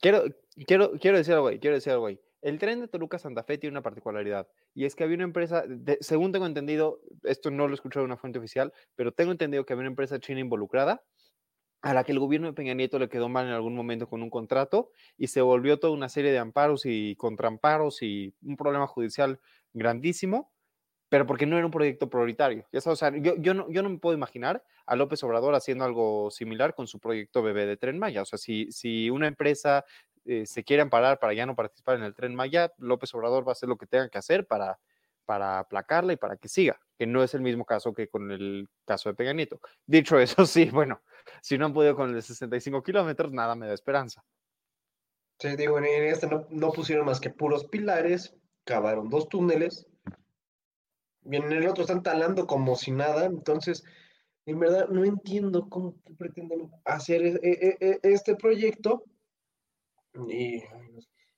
Quiero, quiero, quiero decir algo, quiero decir algo. El tren de Toluca a Santa Fe tiene una particularidad y es que había una empresa, según tengo entendido, esto no lo he escuchado de una fuente oficial, pero tengo entendido que había una empresa china involucrada a la que el gobierno de Peña Nieto le quedó mal en algún momento con un contrato y se volvió toda una serie de amparos y contraamparos y un problema judicial grandísimo, pero porque no era un proyecto prioritario. O sea, yo, no, me puedo imaginar a López Obrador haciendo algo similar con su proyecto bebé de Tren Maya. O sea, si, si una empresa eh, se quiere amparar para ya no participar en el Tren Maya, López Obrador va a hacer lo que tenga que hacer para para aplacarla y para que siga, que no es el mismo caso que con el caso de Peña Dicho eso, sí, bueno, si no han podido con el de 65 kilómetros, nada me da esperanza. Sí, digo, en este no, pusieron más que puros pilares, cavaron dos túneles, y en el otro están talando como si nada, entonces, en verdad, no entiendo cómo pretenden hacer e, e, e, este proyecto.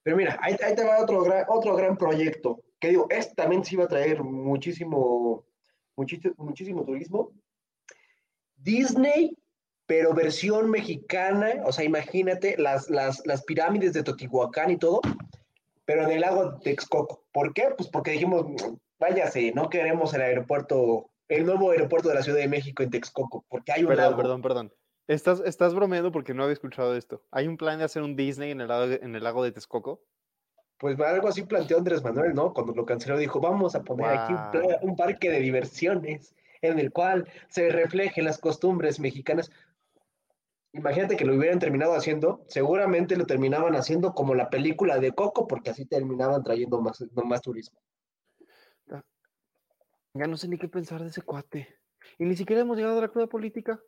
pero mira, ahí, te va otro otro gran proyecto, que digo, este también se iba a traer muchísimo, muchísimo, muchísimo turismo. Disney, pero versión mexicana, o sea, imagínate las, las, las pirámides de Totihuacán y todo, pero en el lago de Texcoco. ¿Por qué? Pues porque dijimos, váyase, no queremos el aeropuerto, el nuevo aeropuerto de la Ciudad de México en Texcoco, porque hay un perdón, lago. Perdón, perdón, Estás, estás bromeando porque no había escuchado esto. ¿Hay un plan de hacer un Disney en el lago, en el lago de Texcoco? Pues algo así planteó Andrés Manuel, ¿no? Cuando lo canceló dijo, vamos a poner aquí un, un, parque de diversiones en el cual se reflejen las costumbres mexicanas. Imagínate que lo hubieran terminado haciendo, seguramente lo terminaban haciendo como la película de Coco, porque así terminaban trayendo más, más turismo. Ya no sé ni qué pensar de ese cuate. Y ni siquiera hemos llegado a la cruda política.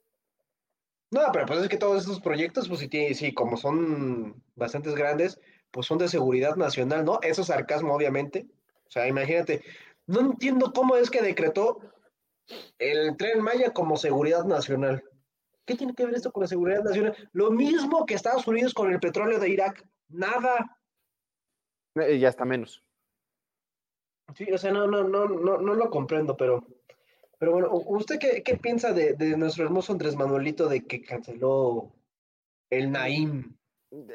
No, pero pues es que todos estos proyectos, pues sí, sí, como son bastantes grandes, pues son de seguridad nacional, ¿no? Eso es sarcasmo, obviamente. O sea, imagínate, no entiendo cómo es que decretó el tren Maya como seguridad nacional. ¿Qué tiene que ver esto con la seguridad nacional? Lo mismo que Estados Unidos con el petróleo de Irak. Nada. Eh, ya está menos. Sí, o sea, no, no, no, no, no lo comprendo, pero, pero bueno, ¿usted qué, piensa de, nuestro hermoso Andrés Manuelito de que canceló el Naim?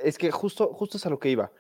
Es que justo, justo es a lo que iba.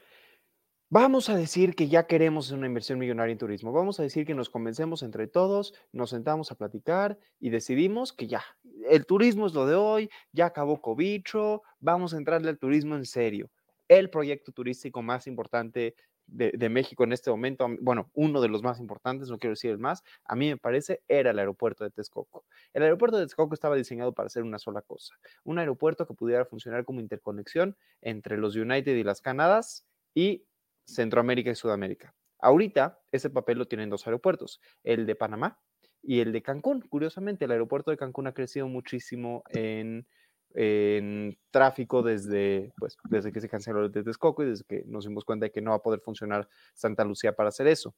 Vamos a decir que ya queremos una inversión millonaria en turismo. Vamos a decir que nos convencemos entre todos, nos sentamos a platicar y decidimos que ya, el turismo es lo de hoy, ya acabó Covicho, vamos a entrarle al turismo en serio. El proyecto turístico más importante de, México en este momento, bueno, uno de los más importantes, no quiero decir el más, a mí me parece, era el aeropuerto de Texcoco. El aeropuerto de Texcoco estaba diseñado para hacer una sola cosa, un aeropuerto que pudiera funcionar como interconexión entre los United y las Canadas y Centroamérica y Sudamérica. Ahorita ese papel lo tienen dos aeropuertos, el de Panamá y el de Cancún. Curiosamente, el aeropuerto de Cancún ha crecido muchísimo en en tráfico desde, pues, desde que se canceló el de Texcoco y desde que nos dimos cuenta de que no va a poder funcionar Santa Lucía para hacer eso.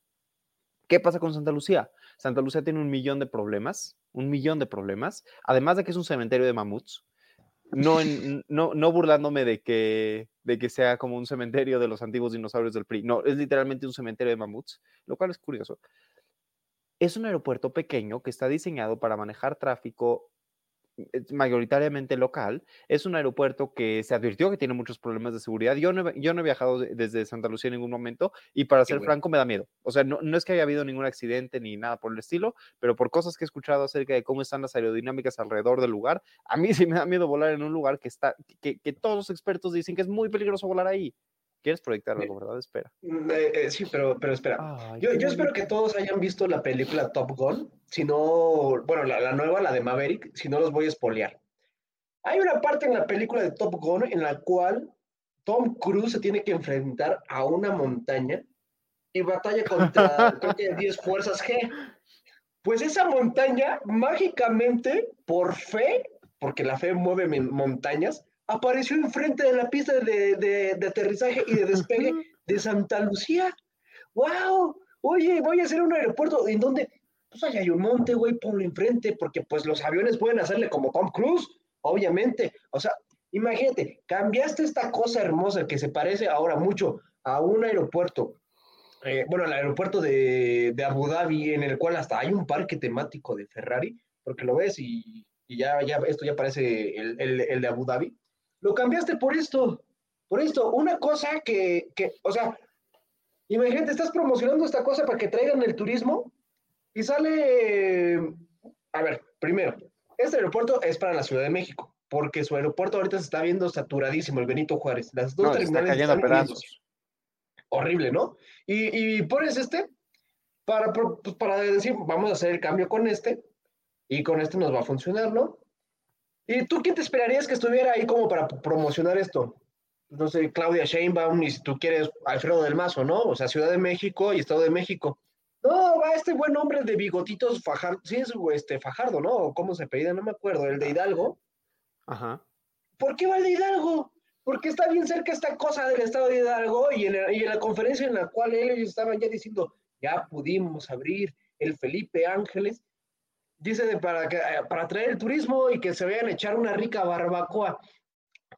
¿Qué pasa con Santa Lucía? Santa Lucía tiene un millón de problemas, un millón de problemas, además de que es un cementerio de mamuts. No, no, no burlándome de que, de que sea como un cementerio de los antiguos dinosaurios del PRI, no, es literalmente un cementerio de mamuts, lo cual es curioso. Es un aeropuerto pequeño que está diseñado para manejar tráfico mayoritariamente local, es un aeropuerto que se advirtió que tiene muchos problemas de seguridad. Yo no, yo no he viajado desde Santa Lucía en ningún momento y para ser franco me da miedo. O sea, no, no, es que haya habido ningún accidente ni nada por el estilo, pero por cosas que he escuchado acerca de cómo están las aerodinámicas alrededor del lugar, a mí sí me da miedo volar en un lugar que, está, que, que todos los expertos dicen que es muy peligroso volar ahí. ¿Quieres proyectar algo, verdad? Espera. Mm, eh, eh, sí, pero, pero espera. yo, yo espero que todos hayan visto la película Top Gun. Si no, bueno, la, la, nueva, la de Maverick, si no los voy a espolear. Hay una parte en la película de Top Gun en la cual Tom Cruise se tiene que enfrentar a una montaña y batalla contra, creo que 10 fuerzas G. Pues esa montaña, mágicamente, por fe, porque la fe mueve montañas, apareció enfrente de la pista de, aterrizaje y de despegue de Santa Lucía. ¡Wow! Oye, voy a hacer un aeropuerto en donde, pues allá hay un monte, güey, ponlo enfrente, porque pues los aviones pueden hacerle como Tom Cruise, obviamente. O sea, imagínate, cambiaste esta cosa hermosa que se parece ahora mucho a un aeropuerto, eh, bueno, al aeropuerto de, Abu Dhabi, en el cual hasta hay un parque temático de Ferrari, porque lo ves y, ya, ya, esto ya parece el, el de Abu Dhabi lo cambiaste por esto, por esto. Una cosa que, que, o sea, imagínate, estás promocionando esta cosa para que traigan el turismo y sale, a ver, primero, este aeropuerto es para la Ciudad de México, porque su aeropuerto ahorita se está viendo saturadísimo, el Benito Juárez. Las dos terminales están pedazos. Horrible, ¿no? Y, y, pones este para, pues, para decir, vamos a hacer el cambio con este y con este nos va a funcionar, ¿no? ¿Y tú quién te esperarías que estuviera ahí como para promocionar esto? No sé, Claudia Sheinbaum, y si tú quieres, Alfredo del Mazo, ¿no? O sea, Ciudad de México y Estado de México. No, va este buen hombre de bigotitos Fajardo, sí es este Fajardo, ¿no? ¿Cómo se pedía? No me acuerdo, el de Hidalgo. Ajá. ¿Por qué va el de Hidalgo? Porque está bien cerca esta cosa del estado de Hidalgo y en, y en la conferencia en la cual ellos estaban ya diciendo, ya pudimos abrir el Felipe Ángeles, dice para, que, para atraer el turismo y que se vayan a echar una rica barbacoa.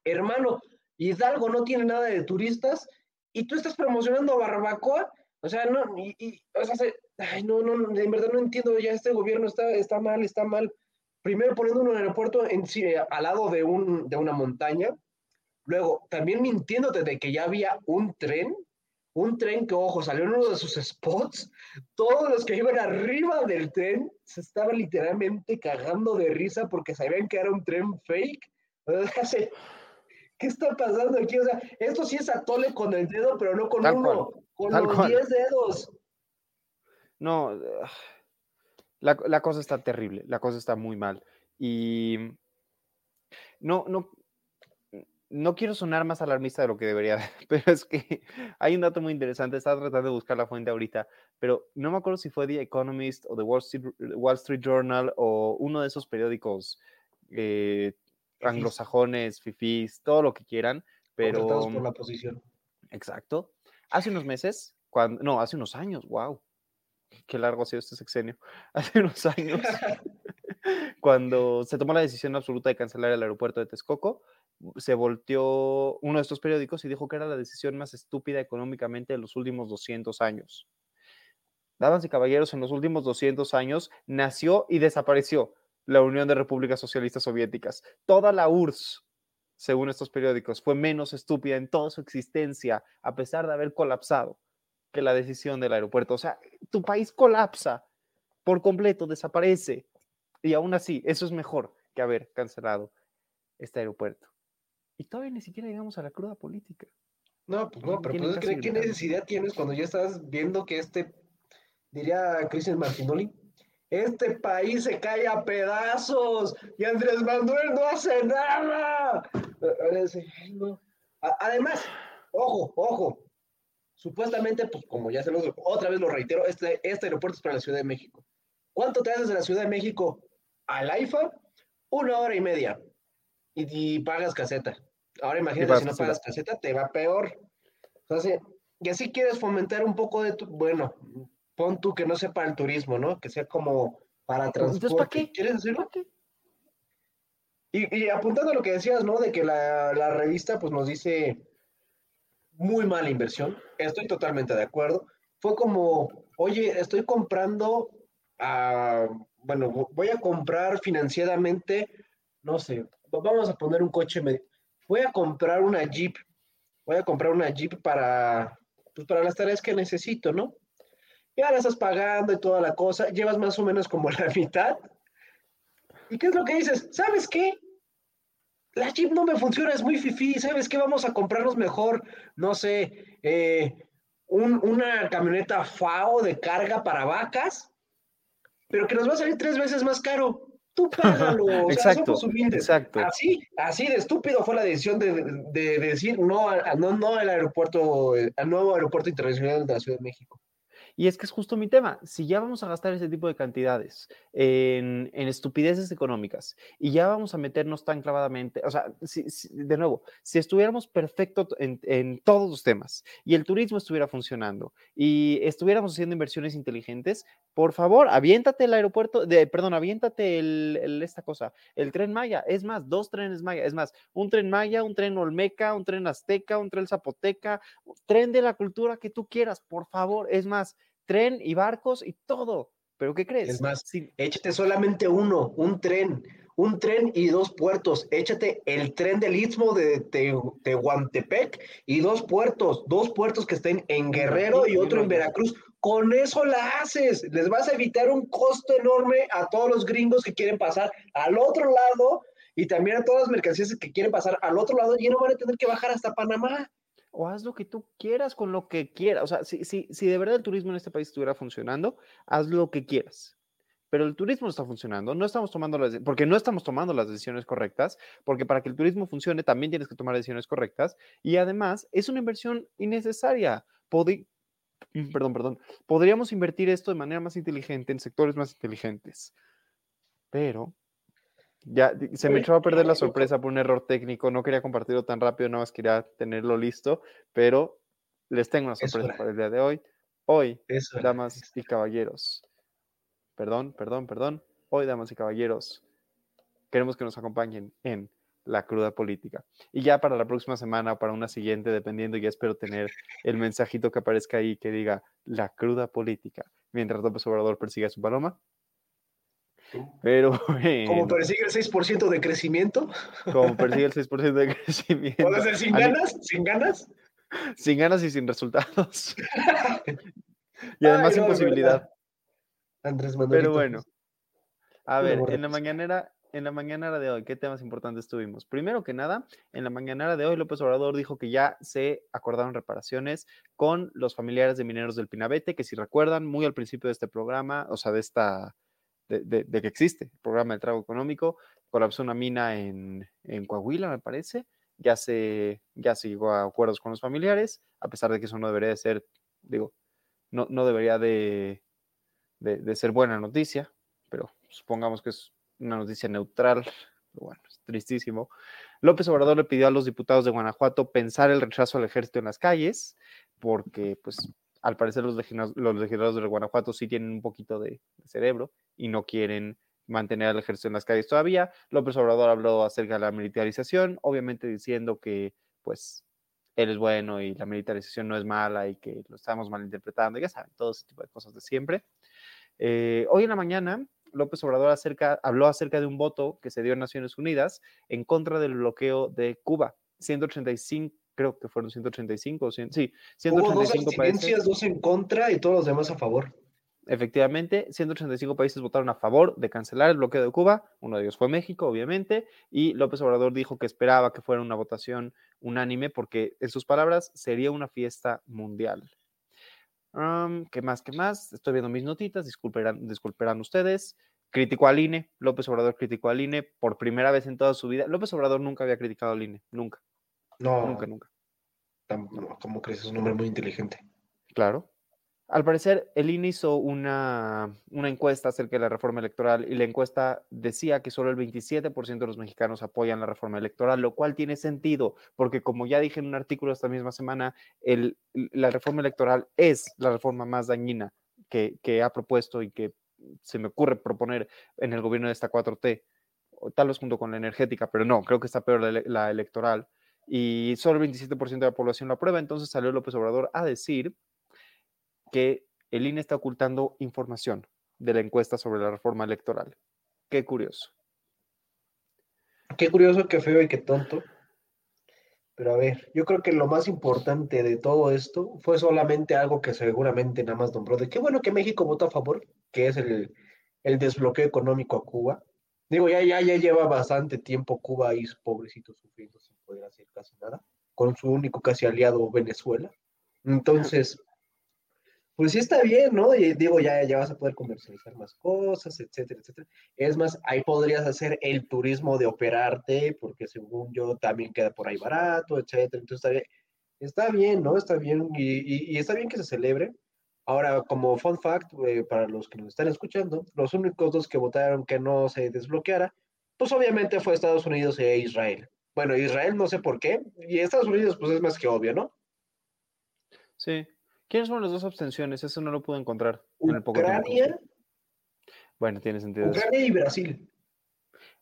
Hermano, Hidalgo no tiene nada de turistas y tú estás promocionando barbacoa. O sea, no, y, no, no, en verdad no entiendo, ya este gobierno está, está mal, está mal. Primero poniendo un aeropuerto en, al lado de, un, de una montaña, luego también mintiéndote de que ya había un tren, un tren que, ojo, salió en uno de sus spots, todos los que iban arriba del tren se estaban literalmente cagando de risa porque sabían que era un tren fake. ¿Qué está pasando aquí? O sea, esto sí es atole con el dedo, pero no con Tal uno, cual, con tal los cual. 10 dedos. No, la, la cosa está terrible, la cosa está muy mal. Y no, no, no quiero sonar más alarmista de lo que debería, pero es que hay un dato muy interesante, estaba tratando de buscar la fuente ahorita, pero no me acuerdo si fue The Economist o The Wall Street, Wall Street Journal o uno de esos periódicos eh, anglosajones, fifís, todo lo que quieran, pero... Por la posición. Exacto. Hace unos meses, cuando, no, hace unos años, wow, qué largo ha sido este sexenio. Hace unos años, cuando se tomó la decisión absoluta de cancelar el aeropuerto de Texcoco, se volteó uno de estos periódicos y dijo que era la decisión más estúpida económicamente de los últimos 200 años. Damas y caballeros, en los últimos 200 años nació y desapareció la Unión de Repúblicas Socialistas Soviéticas. Toda la URSS, según estos periódicos, fue menos estúpida en toda su existencia, a pesar de haber colapsado, que la decisión del aeropuerto. O sea, tu país colapsa por completo, desaparece. Y aún así, eso es mejor que haber cancelado este aeropuerto. Y todavía ni siquiera llegamos a la cruda política. No, pues no, pero pues, ¿qué, ¿qué necesidad tienes cuando ya estás viendo que este, diría Cristian Martinoli, este país se cae a pedazos y Andrés Manuel no hace nada? Además, ojo, ojo, supuestamente, pues como ya se lo otra vez lo reitero, este, este aeropuerto es para la Ciudad de México. ¿Cuánto te haces de la Ciudad de México al AIFA? Una hora y media. Y, y pagas caseta. Ahora imagínate si no pagas caseta, te va peor. Entonces, y así quieres fomentar un poco de tu, bueno, pon tú que no sea para el turismo, ¿no? Que sea como para transporte. Entonces, ¿para qué? ¿Quieres qué? Y, y apuntando a lo que decías, ¿no? De que la, la revista pues nos dice muy mala inversión. Estoy totalmente de acuerdo. Fue como, oye, estoy comprando, ah, bueno, vo- voy a comprar financiadamente, no sé, va- vamos a poner un coche, me- voy a comprar una Jeep, voy a comprar una Jeep para, pues, para las tareas que necesito, ¿no? Ya la estás pagando y toda la cosa, llevas más o menos como la mitad. ¿Y qué es lo que dices? ¿Sabes qué? La Jeep no me funciona, es muy fifí. ¿Sabes qué? Vamos a comprarnos mejor, no sé, eh, un- una camioneta FAO de carga para vacas, pero que nos va a salir tres veces más caro. Tú págalo. o sea, Exacto, somos humildes. exacto. Así, así de estúpido fue la decisión de, de- de decir no, a- no, no al aeropuerto, al nuevo aeropuerto internacional de la Ciudad de México. Y es que es justo mi tema. Si ya vamos a gastar ese tipo de cantidades en, en estupideces económicas y ya vamos a meternos tan clavadamente, o sea, de nuevo, si estuviéramos perfectos en, en todos los temas y el turismo estuviera funcionando y estuviéramos haciendo inversiones inteligentes, por favor, aviéntate el aeropuerto, de, perdón, aviéntate esta cosa, el tren Maya. Es más, dos trenes Maya. Es más, un tren Maya, un tren Olmeca, un tren Azteca, un tren Zapoteca, tren de la cultura que tú quieras, por favor. Es más, tren y barcos y todo. ¿Pero qué crees? Es más, Si- Échate solamente uno, un tren, un tren y dos puertos. Échate el tren del Istmo de Te- Tehuantepec y dos puertos, dos puertos que estén en Guerrero y otro en Veracruz. Con eso la haces. Les vas a evitar un costo enorme a todos los gringos que quieren pasar al otro lado y también a todas las mercancías que quieren pasar al otro lado y no van a tener que bajar hasta Panamá. O haz lo que tú quieras con lo que quieras. O sea, si, si, si de verdad el turismo en este país estuviera funcionando, haz lo que quieras. Pero el turismo no está funcionando, no estamos tomando las, porque no estamos tomando las decisiones correctas, porque para que el turismo funcione también tienes que tomar decisiones correctas y además es una inversión innecesaria. Podi- mm, perdón, perdón, podríamos invertir esto de manera más inteligente en sectores más inteligentes. Pero ya se me echó a perder la sorpresa por un error técnico, no quería compartirlo tan rápido, nada más quería tenerlo listo, pero les tengo una sorpresa para el día de hoy. Hoy, damas y caballeros, perdón, perdón, perdón, hoy, damas y caballeros, queremos que nos acompañen en la cruda política. Y ya para la próxima semana o para una siguiente, dependiendo, ya espero tener el mensajito que aparezca ahí que diga la cruda política, mientras López Obrador persigue a su paloma. Pero Como persigue el 6% de crecimiento. Como persigue el 6% de crecimiento. ¿Puede ser sin ganas? ¿Sin ganas? Sin ganas y sin resultados. y además sin posibilidad. Andrés Manuel. Pero bueno. A ver, en la mañanera, en la mañanera de hoy, ¿qué temas importantes tuvimos? Primero que nada, en la mañanera de hoy, López Obrador dijo que ya se acordaron reparaciones con los familiares de mineros del Pinabete, que si recuerdan, muy al principio de este programa, o sea, de esta, de, que existe el programa de trago económico, colapsó una mina en, Coahuila, me parece, ya se, ya se llegó a acuerdos con los familiares, a pesar de que eso no debería de ser, digo, no, no debería de, de ser buena noticia, pero supongamos que es una noticia neutral, bueno, es tristísimo. López Obrador le pidió a los diputados de Guanajuato pensar el rechazo al ejército en las calles, porque pues al parecer los, legisladores de Guanajuato sí tienen un poquito de, cerebro y no quieren mantener al ejército en las calles todavía. López Obrador habló acerca de la militarización, obviamente diciendo que pues él es bueno y la militarización no es mala y que lo estamos malinterpretando, ya saben, todo ese tipo de cosas de siempre. Eh, hoy en la mañana López Obrador acerca, habló acerca de un voto que se dio en Naciones Unidas en contra del bloqueo de Cuba. 185, creo que fueron 185, sí, 185 Hubo dos países. dos en contra y todos los demás a favor. Efectivamente, 185 países votaron a favor de cancelar el bloqueo de Cuba, uno de ellos fue México, obviamente, y López Obrador dijo que esperaba que fuera una votación unánime porque, en sus palabras, sería una fiesta mundial. ¿Qué más? ¿Qué más? Estoy viendo mis notitas, disculparán, disculparán ustedes. Criticó al INE, López Obrador criticó al INE por primera vez en toda su vida. López Obrador nunca había criticado al INE, nunca. No. Nunca, nunca. ¿Cómo crees? Es un hombre muy inteligente. Claro. Al parecer, el INE hizo una, encuesta acerca de la reforma electoral y la encuesta decía que solo el 27% de los mexicanos apoyan la reforma electoral, lo cual tiene sentido, porque como ya dije en un artículo esta misma semana, el, la reforma electoral es la reforma más dañina que, ha propuesto y que se me ocurre proponer en el gobierno de esta 4T, tal vez junto con la energética, pero no, creo que está peor la, la electoral. Y solo el 27% de la población la aprueba, entonces salió López Obrador a decir que el INE está ocultando información de la encuesta sobre la reforma electoral. Qué curioso. Qué curioso, qué feo y qué tonto. Pero a ver, yo creo que lo más importante de todo esto fue solamente algo que seguramente nada más nombró de qué bueno que México votó a favor, que es el, desbloqueo económico a Cuba. Digo, ya, ya, ya lleva bastante tiempo Cuba ahí, pobrecito, sufriendo poder hacer casi nada, con su único casi aliado Venezuela. Entonces, pues sí está bien, ¿no? Y digo, ya, ya vas a poder comercializar más cosas, etcétera, etcétera. Es más, ahí podrías hacer el turismo de operarte, porque según yo también queda por ahí barato, etcétera. Entonces está bien, está bien ¿no? Está bien y, está bien que se celebre. Ahora, como fun fact, eh, para los que nos están escuchando, los únicos dos que votaron que no se desbloqueara, pues obviamente fue Estados Unidos e Israel. Bueno, Israel no sé por qué, y Estados Unidos pues es más que obvio, ¿no? Sí, ¿Quiénes fueron las dos abstenciones? Eso no lo pude encontrar. Ucrania. Bueno, tiene sentido. Ucrania y Brasil.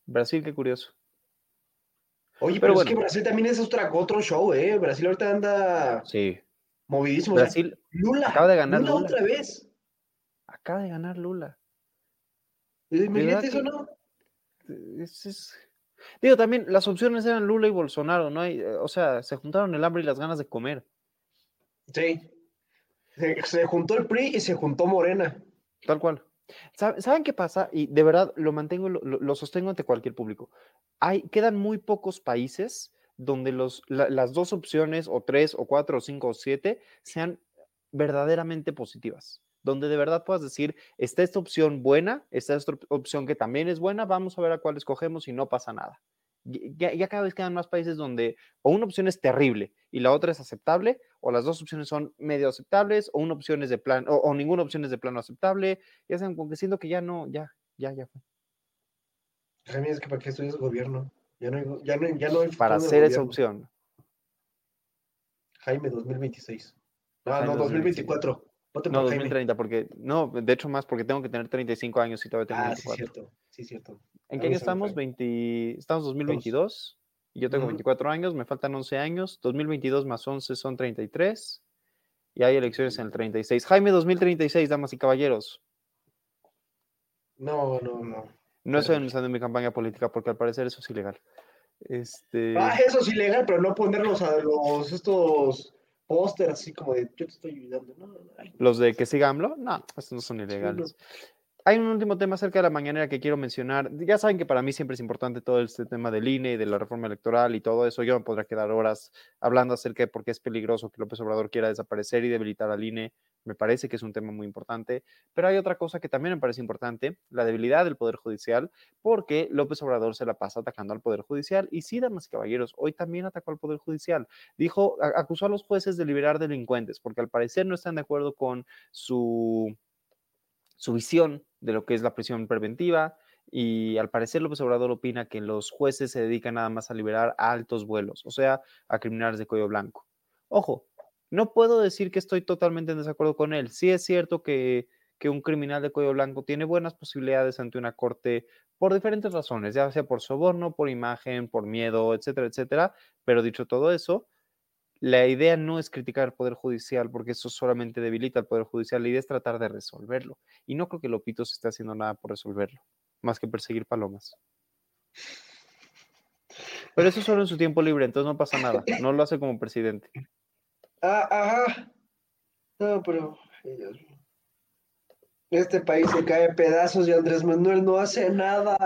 Brasil, qué curioso. Oye, pero, es que Brasil también es otro show, ¿eh? Brasil ahorita anda sí. movidísimo. Brasil Lula. Acaba de ganar Lula, otra vez. Acaba de ganar Lula. Imagínate eso, ¿no? Digo, también las opciones eran Lula y Bolsonaro, ¿no? Hay, o sea, se juntaron el hambre y las ganas de comer. Sí. Se, juntó el PRI y se juntó Morena. Tal cual. ¿Saben qué pasa? Y de verdad lo mantengo, lo, sostengo ante cualquier público. Hay, quedan muy pocos países donde los, las dos opciones, o tres, o cuatro, o cinco, o siete, sean verdaderamente positivas. Donde de verdad puedas decir, está esta opción buena, está esta opción que también es buena, vamos a ver a cuál escogemos y no pasa nada. Ya, ya, cada vez quedan más países donde o una opción es terrible y la otra es aceptable, o las dos opciones son medio aceptables, o una opción es de plan, o, o ninguna opción es de plano aceptable. Ya saben, como que siento que ya no, ya, ya, ya fue. Jaime, es que para qué estudias gobierno. Ya no hay, ya no, ya no hay Para hacer esa opción. Jaime 2026. No, Jaime no, 2024. No, 2030, porque, no, de hecho más, porque tengo que tener 35 años y todavía tengo ah, 24. sí, cierto, sí, cierto. ¿En qué año estamos? 20, estamos 2022 y yo tengo uh -huh. 24 años, me faltan 11 años. 2022 más 11 son 33 y hay elecciones en el 36. Jaime 2036, damas y caballeros. No, no, no. No estoy anunciando mi campaña política porque al parecer eso es ilegal. Este... Ah, eso es ilegal, pero no ponerlos a los estos póster así como de yo te estoy ayudando. No, no, no. Los de que siga AMLO, no, estos no son ilegales. Sí. Hay un último tema acerca de la mañanera que quiero mencionar. Ya saben que para mí siempre es importante todo este tema del INE, de la reforma electoral y todo eso. Yo me podría quedar horas hablando acerca de por qué es peligroso que López Obrador quiera desaparecer y debilitar al INE. Me parece que es un tema muy importante. Pero hay otra cosa que también me parece importante, la debilidad del Poder Judicial, porque López Obrador se la pasa atacando al Poder Judicial. Y sí, damas y caballeros, hoy también atacó al Poder Judicial. Dijo, acusó a los jueces de liberar delincuentes, porque al parecer no están de acuerdo con su su visión de lo que es la prisión preventiva y al parecer López Obrador opina que los jueces se dedican nada más a liberar a altos vuelos, o sea, a criminales de cuello blanco. Ojo, no puedo decir que estoy totalmente en desacuerdo con él. Sí es cierto que, que un criminal de cuello blanco tiene buenas posibilidades ante una corte por diferentes razones, ya sea por soborno, por imagen, por miedo, etcétera, etcétera. Pero dicho todo eso, la idea no es criticar al Poder Judicial, porque eso solamente debilita al Poder Judicial. La idea es tratar de resolverlo. Y no creo que Lopito se esté haciendo nada por resolverlo, más que perseguir palomas. Pero eso solo en su tiempo libre, entonces no pasa nada. No lo hace como presidente. Ah, ajá. No, pero. Este país se cae en pedazos y Andrés Manuel no hace nada.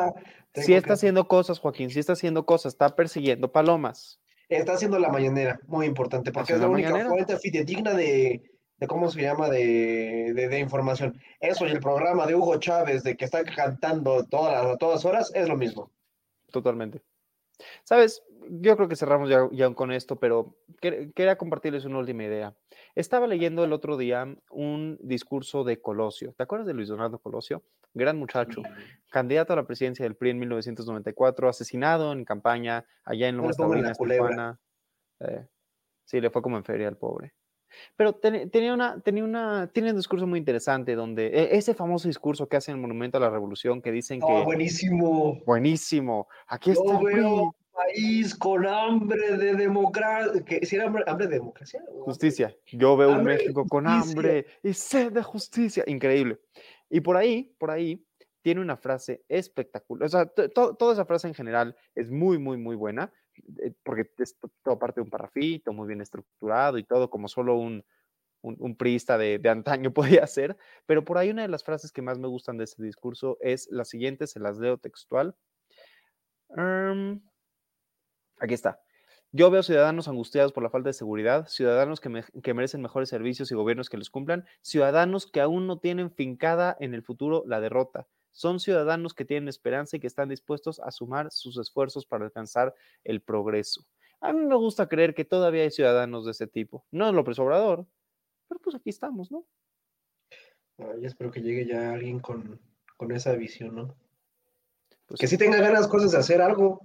Tengo sí está que... haciendo cosas, Joaquín, sí está haciendo cosas, está persiguiendo palomas está haciendo la mañanera, muy importante, porque es la, la única mañanera? fuente fidedigna de, de, ¿cómo se llama?, de, de, de, información. Eso y el programa de Hugo Chávez, de que está cantando todas, a todas horas, es lo mismo. Totalmente. Sabes, yo creo que cerramos ya, ya con esto, pero quería compartirles una última idea. Estaba leyendo el otro día un discurso de Colosio. ¿Te acuerdas de Luis Donaldo Colosio? Gran muchacho, candidato a la presidencia del PRI en 1994, asesinado en campaña allá en Lomas Taurinas, Tijuana. Eh, sí, le fue como en feria al pobre. Pero ten, tenía, una, tenía, una, tiene un discurso muy interesante donde e, ese famoso discurso que hace en el Monumento a la Revolución que dicen oh, que... buenísimo. Buenísimo. Aquí Yo está. Veo país con hambre de democracia. ¿Si era hambre, hambre, de democracia? Justicia. Yo veo un México con hambre y sed de justicia. Increíble. Y por ahí, por ahí, tiene una frase espectacular. O sea, toda esa frase en general es muy, muy, muy buena, eh, porque es todo parte de un parrafito, muy bien estructurado y todo, como solo un, un, priista de, antaño podía hacer. Pero por ahí una de las frases que más me gustan de ese discurso es la siguiente, se las leo textual. Um, aquí está. Yo veo ciudadanos angustiados por la falta de seguridad, ciudadanos que, me, que, merecen mejores servicios y gobiernos que los cumplan, ciudadanos que aún no tienen fincada en el futuro la derrota. Son ciudadanos que tienen esperanza y que están dispuestos a sumar sus esfuerzos para alcanzar el progreso. A mí me gusta creer que todavía hay ciudadanos de ese tipo. No es López Obrador, pero pues aquí estamos, ¿no? Ay, espero que llegue ya alguien con, con esa visión, ¿no? Pues que sí tenga ganas cosas de hacer algo.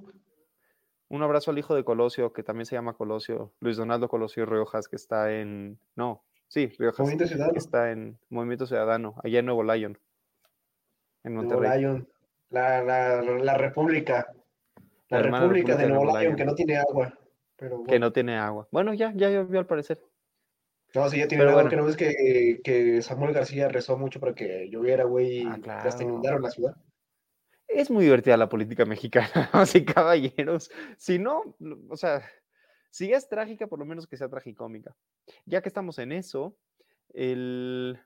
Un abrazo al hijo de Colosio, que también se llama Colosio, Luis Donaldo Colosio Riojas, que está en. No, sí, Riojas. Movimiento Ciudadano. Que está en Movimiento Ciudadano, allá en Nuevo Lyon. En Monterrey. Nuevo Lyon. La, la, la, República. La, la República, República, de Nuevo, Nuevo Lyon, que no tiene agua. Pero bueno. Que no tiene agua. Bueno, ya, ya llovió al parecer. No, sí, ya tiene agua, bueno. que no ves que, que, Samuel García rezó mucho para que lloviera, güey, ah, claro. hasta inundaron la ciudad es muy divertida la política mexicana, así caballeros. Si no, o sea, si es trágica, por lo menos que sea tragicómica. Ya que estamos en eso, el,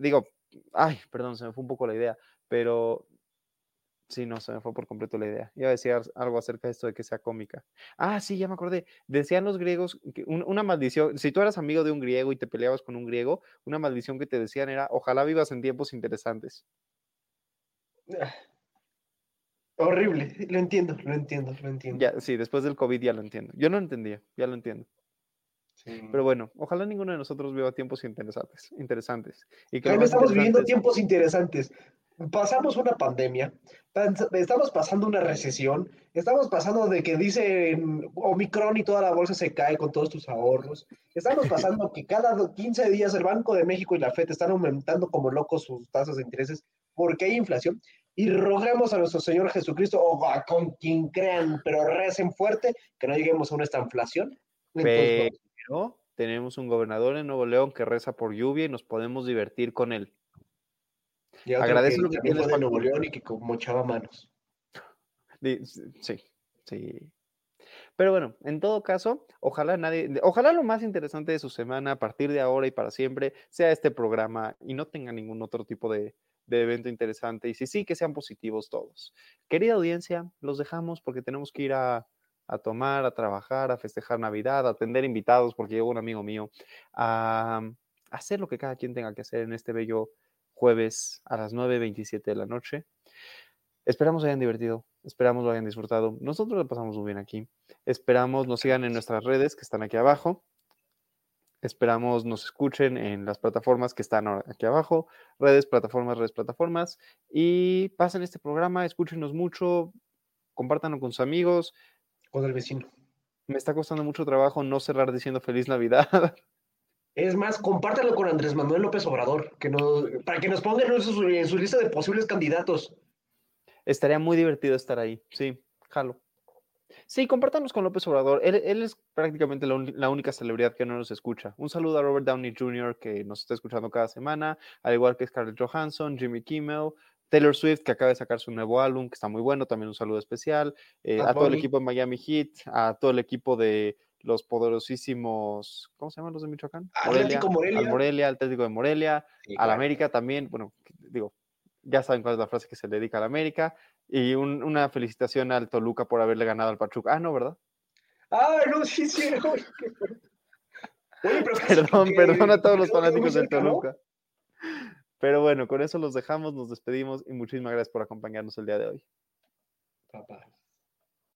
digo, ay, perdón, se me fue un poco la idea, pero sí, no, se me fue por completo la idea. Iba a decir algo acerca de esto de que sea cómica. Ah, sí, ya me acordé. Decían los griegos que una maldición, si tú eras amigo de un griego y te peleabas con un griego, una maldición que te decían era, ojalá vivas en tiempos interesantes. Horrible, lo entiendo, lo entiendo, lo entiendo. Ya, sí, después del COVID ya lo entiendo. Yo no entendía, ya lo entiendo. Sí. Pero bueno, ojalá ninguno de nosotros viva tiempos interesantes. interesantes y que más estamos viviendo tiempos interesantes. Pasamos una pandemia, estamos pasando una recesión, estamos pasando de que dice Omicron y toda la bolsa se cae con todos tus ahorros. Estamos pasando que cada do- 15 días el Banco de México y la FED están aumentando como locos sus tasas de intereses porque hay inflación. Y rogamos a nuestro Señor Jesucristo, o a con quien crean, pero recen fuerte, que no lleguemos a una esta inflación. Entonces, Pero tenemos un gobernador en Nuevo León que reza por lluvia y nos podemos divertir con él. agradece lo que tienes, de. Nuevo León y que mochaba manos. Sí, sí. Pero bueno, en todo caso, ojalá nadie, ojalá lo más interesante de su semana a partir de ahora y para siempre sea este programa y no tenga ningún otro tipo de, de evento interesante. Y si sí, que sean positivos todos. Querida audiencia, los dejamos porque tenemos que ir a, a tomar, a trabajar, a festejar Navidad, a atender invitados porque llegó un amigo mío, a, hacer lo que cada quien tenga que hacer en este bello jueves a las 9.27 de la noche. Esperamos hayan divertido, esperamos lo hayan disfrutado. Nosotros lo pasamos muy bien aquí. Esperamos nos sigan en nuestras redes que están aquí abajo. Esperamos nos escuchen en las plataformas que están aquí abajo. Redes, plataformas, redes, plataformas. Y pasen este programa, escúchenos mucho, compártanlo con sus amigos. Con el vecino. Me está costando mucho trabajo no cerrar diciendo feliz Navidad. Es más, compártelo con Andrés Manuel López Obrador, que no, para que nos pongan en su, en su lista de posibles candidatos. Estaría muy divertido estar ahí. Sí, jalo. Sí, compártanos con López Obrador. Él, él es prácticamente la, única celebridad que no nos escucha. Un saludo a Robert Downey Jr., que nos está escuchando cada semana, al igual que Scarlett Johansson, Jimmy Kimmel, Taylor Swift, que acaba de sacar su nuevo álbum, que está muy bueno. También un saludo especial. eh, a todo el equipo de Miami Heat, a todo el equipo de los poderosísimos. ¿Cómo se llaman los de Michoacán? Atlético Morelia. Al Morelia, Atlético de Morelia, Sí, al claro. América también, bueno, digo, ya saben cuál es la frase que se le dedica al América, y un- una felicitación al Toluca por haberle ganado al Pachuca. Ah, no, ¿verdad? Ah, no, sí, sí. Oye, pero Perdón, perdón a todos los fanáticos del. Toluca. Pero bueno, con eso los dejamos, nos despedimos y muchísimas gracias por acompañarnos el día de hoy. Papá.